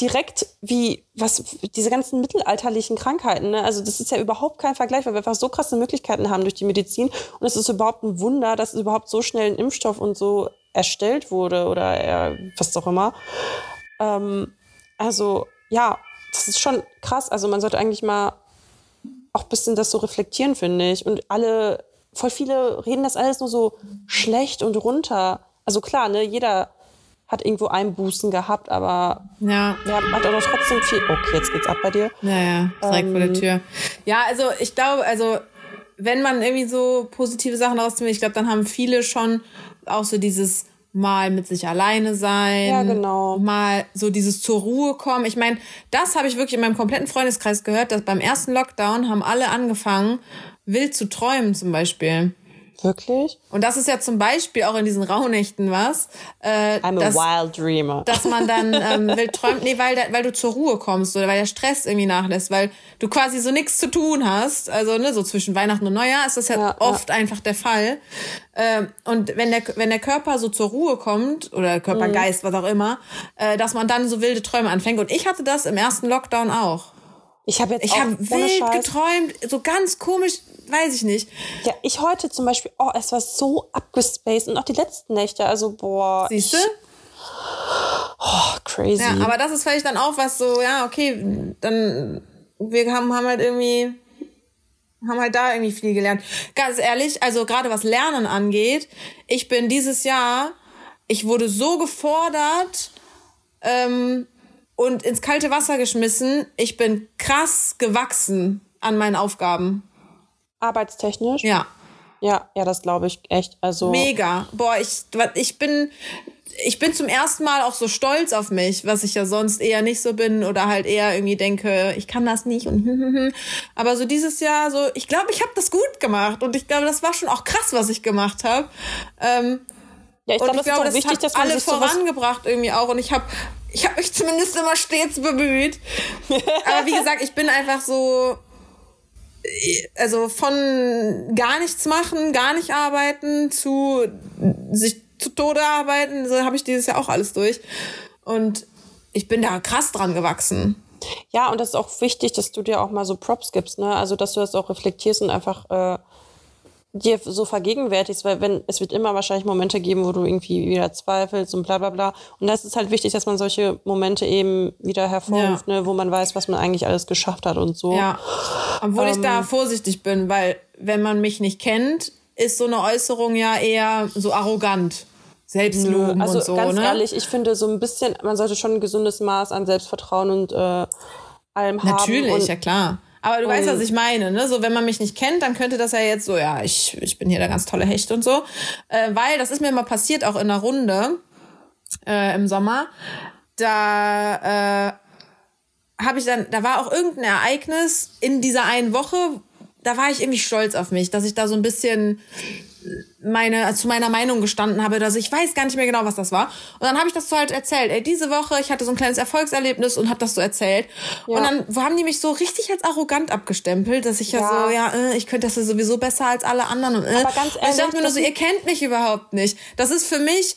direkt wie was diese ganzen mittelalterlichen Krankheiten, ne? Also das ist ja überhaupt kein Vergleich, weil wir einfach so krasse Möglichkeiten haben durch die Medizin und es ist überhaupt ein Wunder, dass überhaupt so schnell ein Impfstoff und so erstellt wurde oder äh, was auch immer. Ähm, also ja, das ist schon krass. Also man sollte eigentlich mal auch ein bisschen das so reflektieren, finde ich. Und alle, voll viele reden das alles nur so schlecht und runter. Also klar, ne, jeder hat irgendwo Einbußen gehabt, aber ja. wir haben hat noch trotzdem viel. Okay, jetzt geht's ab bei dir. Naja, direkt vor der Tür. Ja, also ich glaube, also wenn man irgendwie so positive Sachen rauszieht, ich glaube, dann haben viele schon auch so dieses mal mit sich alleine sein. Ja, genau. Mal so dieses zur Ruhe kommen. Ich meine, das habe ich wirklich in meinem kompletten Freundeskreis gehört, dass beim ersten Lockdown haben alle angefangen, wild zu träumen zum Beispiel. Wirklich? Und das ist ja zum Beispiel auch in diesen Rauhnächten was. Äh, I'm a dass, wild dreamer. dass man dann ähm, wild träumt, nee, weil, da, weil du zur Ruhe kommst oder weil der Stress irgendwie nachlässt, weil du quasi so nichts zu tun hast. Also ne, so zwischen Weihnachten und Neujahr ist das ja, Ja, oft einfach der Fall. Ähm, und wenn der, wenn der Körper so zur Ruhe kommt, oder Körper, Mhm. Was auch immer, äh, dass man dann so wilde Träume anfängt. Und ich hatte das im ersten Lockdown auch. Ich habe jetzt Ich auch ohne wild Scheiß, geträumt, so ganz komisch, weiß ich nicht. Ja, ich heute zum Beispiel, oh, es war so abgespaced und auch die letzten Nächte, also boah. Siehst du? Oh, crazy. Ja, aber das ist vielleicht dann auch was so, ja, okay, dann, wir haben, haben halt irgendwie, haben halt da irgendwie viel gelernt. Ganz ehrlich, also gerade was Lernen angeht, ich bin dieses Jahr, ich wurde so gefordert ähm, und ins kalte Wasser geschmissen. Ich bin krass gewachsen an meinen Aufgaben. Arbeitstechnisch? Ja. Ja, ja, das glaube ich echt. Also Mega. Boah, ich, ich bin, ich bin zum ersten Mal auch so stolz auf mich, was ich ja sonst eher nicht so bin oder halt eher irgendwie denke, ich kann das nicht und aber so dieses Jahr so, ich glaube, ich habe das gut gemacht und ich glaube, das war schon auch krass, was ich gemacht habe. Ähm, ja, ich, glaub, ich das glaube, das wichtig, hat alle vorangebracht irgendwie auch und ich habe ich habe mich zumindest immer stets bemüht. aber wie gesagt, ich bin einfach so also von gar nichts machen, gar nicht arbeiten zu sich zu Tode arbeiten, so habe ich dieses Jahr auch alles durch. Und ich bin da krass dran gewachsen. Ja, und das ist auch wichtig, dass du dir auch mal so Props gibst, ne? Also, dass du das auch reflektierst und einfach äh, dir so vergegenwärtigst, weil wenn es wird immer wahrscheinlich Momente geben, wo du irgendwie wieder zweifelst und bla bla bla. Und das ist halt wichtig, dass man solche Momente eben wieder hervorruft, ja. ne, wo man weiß, was man eigentlich alles geschafft hat und so. Ja. Obwohl ähm, ich da vorsichtig bin, weil wenn man mich nicht kennt, ist so eine Äußerung ja eher so arrogant. Selbstloben also und so, ganz ne? ehrlich, ich finde so ein bisschen, man sollte schon ein gesundes Maß an Selbstvertrauen und äh, allem haben. Natürlich, ja klar. Aber du weißt, was ich meine, ne? So, wenn man mich nicht kennt, dann könnte das ja jetzt so, ja, ich, ich bin hier der ganz tolle Hecht und so. Äh, weil, das ist mir mal passiert, auch in einer Runde äh, im Sommer. Da äh, habe ich dann, da war auch irgendein Ereignis in dieser einen Woche, da war ich irgendwie stolz auf mich, dass ich da so ein bisschen meine zu meiner Meinung gestanden habe, dass ich weiß gar nicht mehr genau, was das war. Und dann habe ich das so halt erzählt. Ey, diese Woche, ich hatte so ein kleines Erfolgserlebnis und habe das so erzählt. Ja. Und dann haben die mich so richtig als arrogant abgestempelt, dass ich ja, ja so, ja, äh, ich könnte das ja sowieso besser als alle anderen. Und, äh. Aber ganz ehrlich, und ich dachte mir nur so, ihr kennt mich überhaupt nicht. Das ist für mich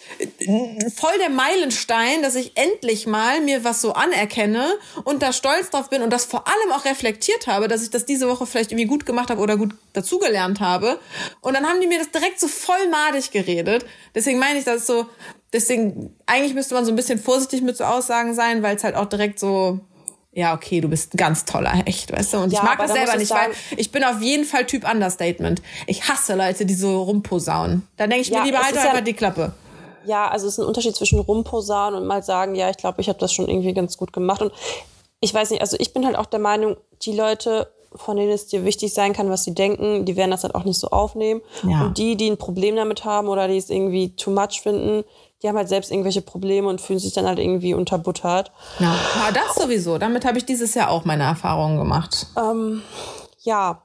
voll der Meilenstein, dass ich endlich mal mir was so anerkenne und da stolz drauf bin und das vor allem auch reflektiert habe, dass ich das diese Woche vielleicht irgendwie gut gemacht habe oder gut dazugelernt habe. Und dann haben die mir das direkt so voll madig geredet. Deswegen meine ich das so, deswegen, eigentlich müsste man so ein bisschen vorsichtig mit so Aussagen sein, weil es halt auch direkt so, ja, okay, du bist ein ganz toller Hecht, weißt du? Und ja, ich mag das selber nicht, sagen, weil ich bin auf jeden Fall Typ Understatement. Ich hasse Leute, die so rumposaunen. Dann denke ich ja, mir lieber, halt einfach ja, die Klappe. Ja, also es ist ein Unterschied zwischen rumposaunen und mal sagen, ja, ich glaube, ich habe das schon irgendwie ganz gut gemacht. Und ich weiß nicht, also ich bin halt auch der Meinung, die Leute von denen es dir wichtig sein kann, was sie denken, die werden das halt auch nicht so aufnehmen. Ja. Und die, die ein Problem damit haben oder die es irgendwie too much finden, die haben halt selbst irgendwelche Probleme und fühlen sich dann halt irgendwie unterbuttert. Ja, ja das sowieso. Damit habe ich dieses Jahr auch meine Erfahrungen gemacht. Ähm, ja,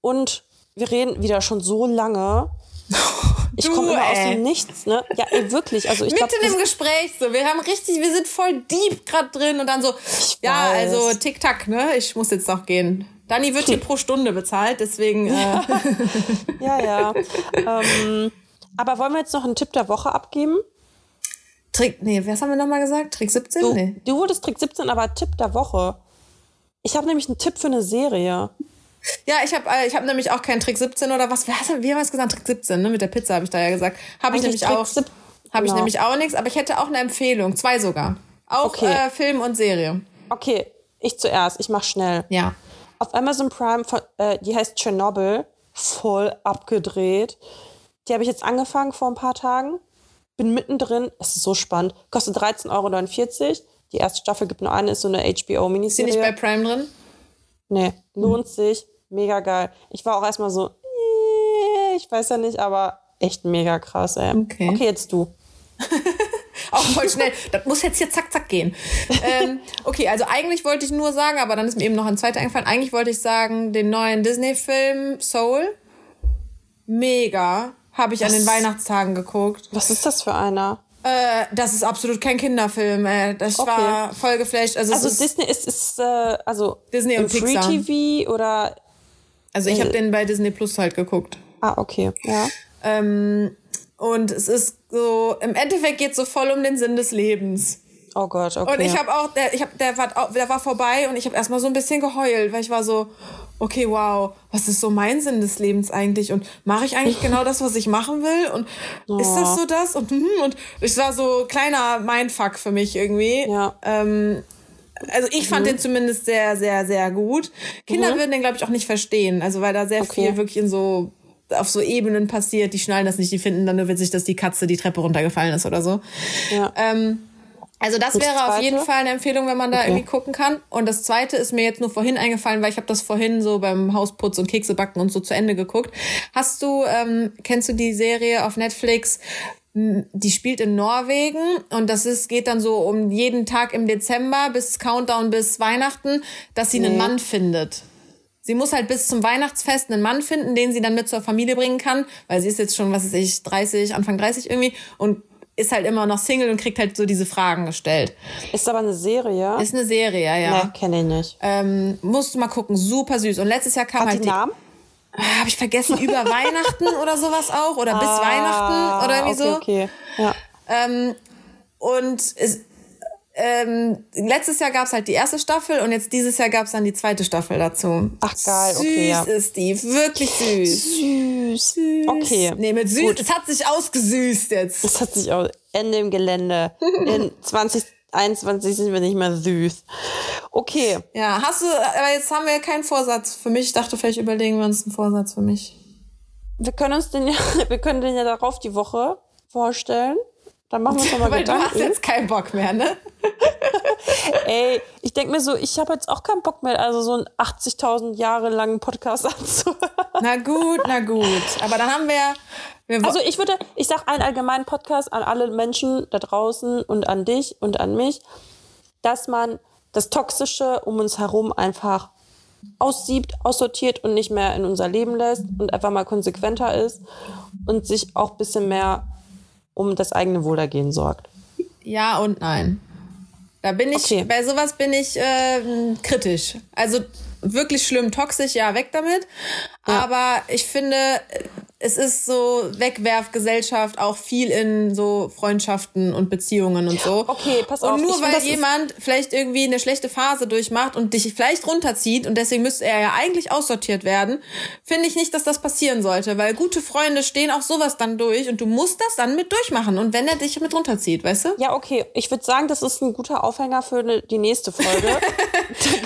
und wir reden wieder schon so lange. Ich komme immer aus dem Nichts, ne? Ja, ey, wirklich. Also ich Mitten glaub, im Gespräch so. Wir haben richtig, wir sind voll deep gerade drin und dann so, ja, weiß. also Tick-Tack, ne? Ich muss jetzt noch gehen. Dani wird hier pro Stunde bezahlt, deswegen. Äh. ja, ja. Ähm, aber wollen wir jetzt noch einen Tipp der Woche abgeben? Trick, nee, was haben wir nochmal gesagt? Trick 17? Du, nee. du wurdest Trick 17, aber Tipp der Woche. Ich habe nämlich einen Tipp für eine Serie. Ja, ich habe äh, ich hab nämlich auch keinen Trick 17 oder was. Wie haben wir es gesagt? Trick 17, ne? Mit der Pizza habe ich da ja gesagt. Habe ich nämlich Trick auch. Habe genau. ich nämlich auch nichts, aber ich hätte auch eine Empfehlung. Zwei sogar. Auch okay. äh, Film und Serie. Okay, ich zuerst. Ich mach schnell. Ja auf Amazon Prime, äh, die heißt Chernobyl, voll abgedreht. Die habe ich jetzt angefangen vor ein paar Tagen. Bin mittendrin. Es ist so spannend. Kostet 13,49 Euro. Die erste Staffel gibt nur eine, ist so eine HBO-Miniserie. Ist die nicht bei Prime drin? Nee, lohnt hm. sich. Mega geil. Ich war auch erstmal so, ich weiß ja nicht, aber echt mega krass, ey. Okay, okay jetzt du. auch voll schnell. Das muss jetzt hier zack, zack gehen. ähm, okay, also eigentlich wollte ich nur sagen, aber dann ist mir eben noch ein zweiter eingefallen. Eigentlich wollte ich sagen, den neuen Disney-Film Soul. Mega. Habe ich Was? an den Weihnachtstagen geguckt. Was ist das für einer? Äh, das ist absolut kein Kinderfilm. Äh, das okay. war voll geflasht. Also, also ist Disney ist, ist äh, also Disney und Free Pixar. TV oder? Also ich habe den bei Disney Plus halt geguckt. Ah okay, ja. Ähm, und es ist so, im Endeffekt geht es so voll um den Sinn des Lebens. Oh Gott, okay. Und ich habe auch, der, ich hab, der, war, der war vorbei und ich habe erstmal so ein bisschen geheult, weil ich war so, okay, wow, was ist so mein Sinn des Lebens eigentlich? Und mache ich eigentlich genau das, was ich machen will? Und oh. ist das so das? Und, hm, und es war so kleiner Mindfuck für mich irgendwie. Ja. Ähm, also ich fand mhm. den zumindest sehr, sehr, sehr gut. Kinder mhm. würden den, glaube ich, auch nicht verstehen. Also weil da sehr okay. viel wirklich in so auf so Ebenen passiert, die schnallen das nicht, die finden dann nur witzig, dass die Katze die Treppe runtergefallen ist oder so. Ja. Ähm, also das wäre auf jeden Fall eine Empfehlung, wenn man da okay. irgendwie gucken kann. Und das zweite ist mir jetzt nur vorhin eingefallen, weil ich habe das vorhin so beim Hausputz und Keksebacken und so zu Ende geguckt. Hast du, ähm, kennst du die Serie auf Netflix? Die spielt in Norwegen und das ist, geht dann so um jeden Tag im Dezember bis Countdown bis Weihnachten, dass sie nee. einen Mann findet. Sie muss halt bis zum Weihnachtsfest einen Mann finden, den sie dann mit zur Familie bringen kann, weil sie ist jetzt schon, was weiß ich, 30, Anfang 30 irgendwie und ist halt immer noch Single und kriegt halt so diese Fragen gestellt. Ist aber eine Serie? Ist eine Serie, ja. Nee, kenne ich nicht. Ähm, musst du mal gucken, super süß. Und letztes Jahr kam Hat halt die Namen? Ah, Habe ich vergessen, über Weihnachten oder sowas auch oder bis ah, Weihnachten oder irgendwie okay, so. Okay, ja. Ähm, und es, ähm, letztes Jahr gab's halt die erste Staffel und jetzt dieses Jahr gab's dann die zweite Staffel dazu. Ach geil, süß okay. Ja. ist die, wirklich süß. Süß. süß. Okay. Nee, mit süß, es hat sich ausgesüßt jetzt. Es hat sich aus Ende im Gelände. In 2021 sind wir nicht mehr süß. Okay. Ja, hast du, aber jetzt haben wir keinen Vorsatz für mich. Ich dachte, vielleicht überlegen wir uns einen Vorsatz für mich. Wir können uns den ja, wir können den ja darauf die Woche vorstellen. Dann machen wir uns nochmal Weil Gedanken. du hast jetzt keinen Bock mehr, ne? Ey, ich denke mir so, ich habe jetzt auch keinen Bock mehr, also so einen 80.000 Jahre langen Podcast anzuhören. Na gut, na gut. Aber dann haben wir... also ich würde, ich sag einen allgemeinen Podcast an alle Menschen da draußen und an dich und an mich, dass man das Toxische um uns herum einfach aussiebt, aussortiert und nicht mehr in unser Leben lässt und einfach mal konsequenter ist und sich auch ein bisschen mehr um das eigene Wohlergehen sorgt. Ja und nein. Da bin ich, okay. bei sowas bin ich äh, kritisch. Also wirklich schlimm, toxisch, ja, weg damit. Ja. Aber ich finde, es ist so Wegwerfgesellschaft auch viel in so Freundschaften und Beziehungen und so. Okay, pass auf. Und nur weil jemand vielleicht irgendwie eine schlechte Phase durchmacht und dich vielleicht runterzieht und deswegen müsste er ja eigentlich aussortiert werden, finde ich nicht, dass das passieren sollte, weil gute Freunde stehen auch sowas dann durch und du musst das dann mit durchmachen und wenn er dich mit runterzieht, weißt du? Ja, okay. Ich würde sagen, das ist ein guter Aufhänger für eine, die nächste Folge.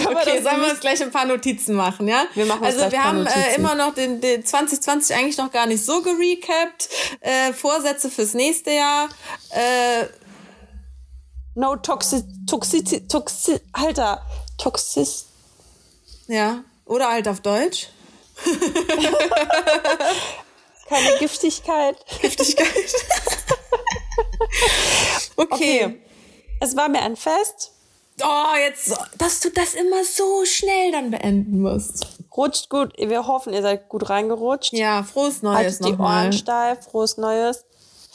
okay, sollen wir uns gleich ein paar Notizen machen, ja? Wir machen also wir haben äh, immer noch den, den 2020 eigentlich noch gar nicht so gerecapt. Äh, Vorsätze fürs nächste Jahr. Äh, no toxic, toxic, toxic, Alter, toxis. Ja, oder halt auf Deutsch. Keine Giftigkeit. Giftigkeit. okay. okay. Es war mir ein Fest. Oh, jetzt, dass du das immer so schnell dann beenden musst. Rutscht gut. Wir hoffen, ihr seid gut reingerutscht. Ja, frohes Neues Haltet die nochmal. Ohren steif. Frohes Neues.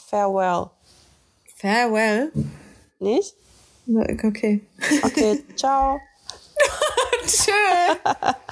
Farewell. Farewell? Nicht? Okay. Okay, ciao. Tschö.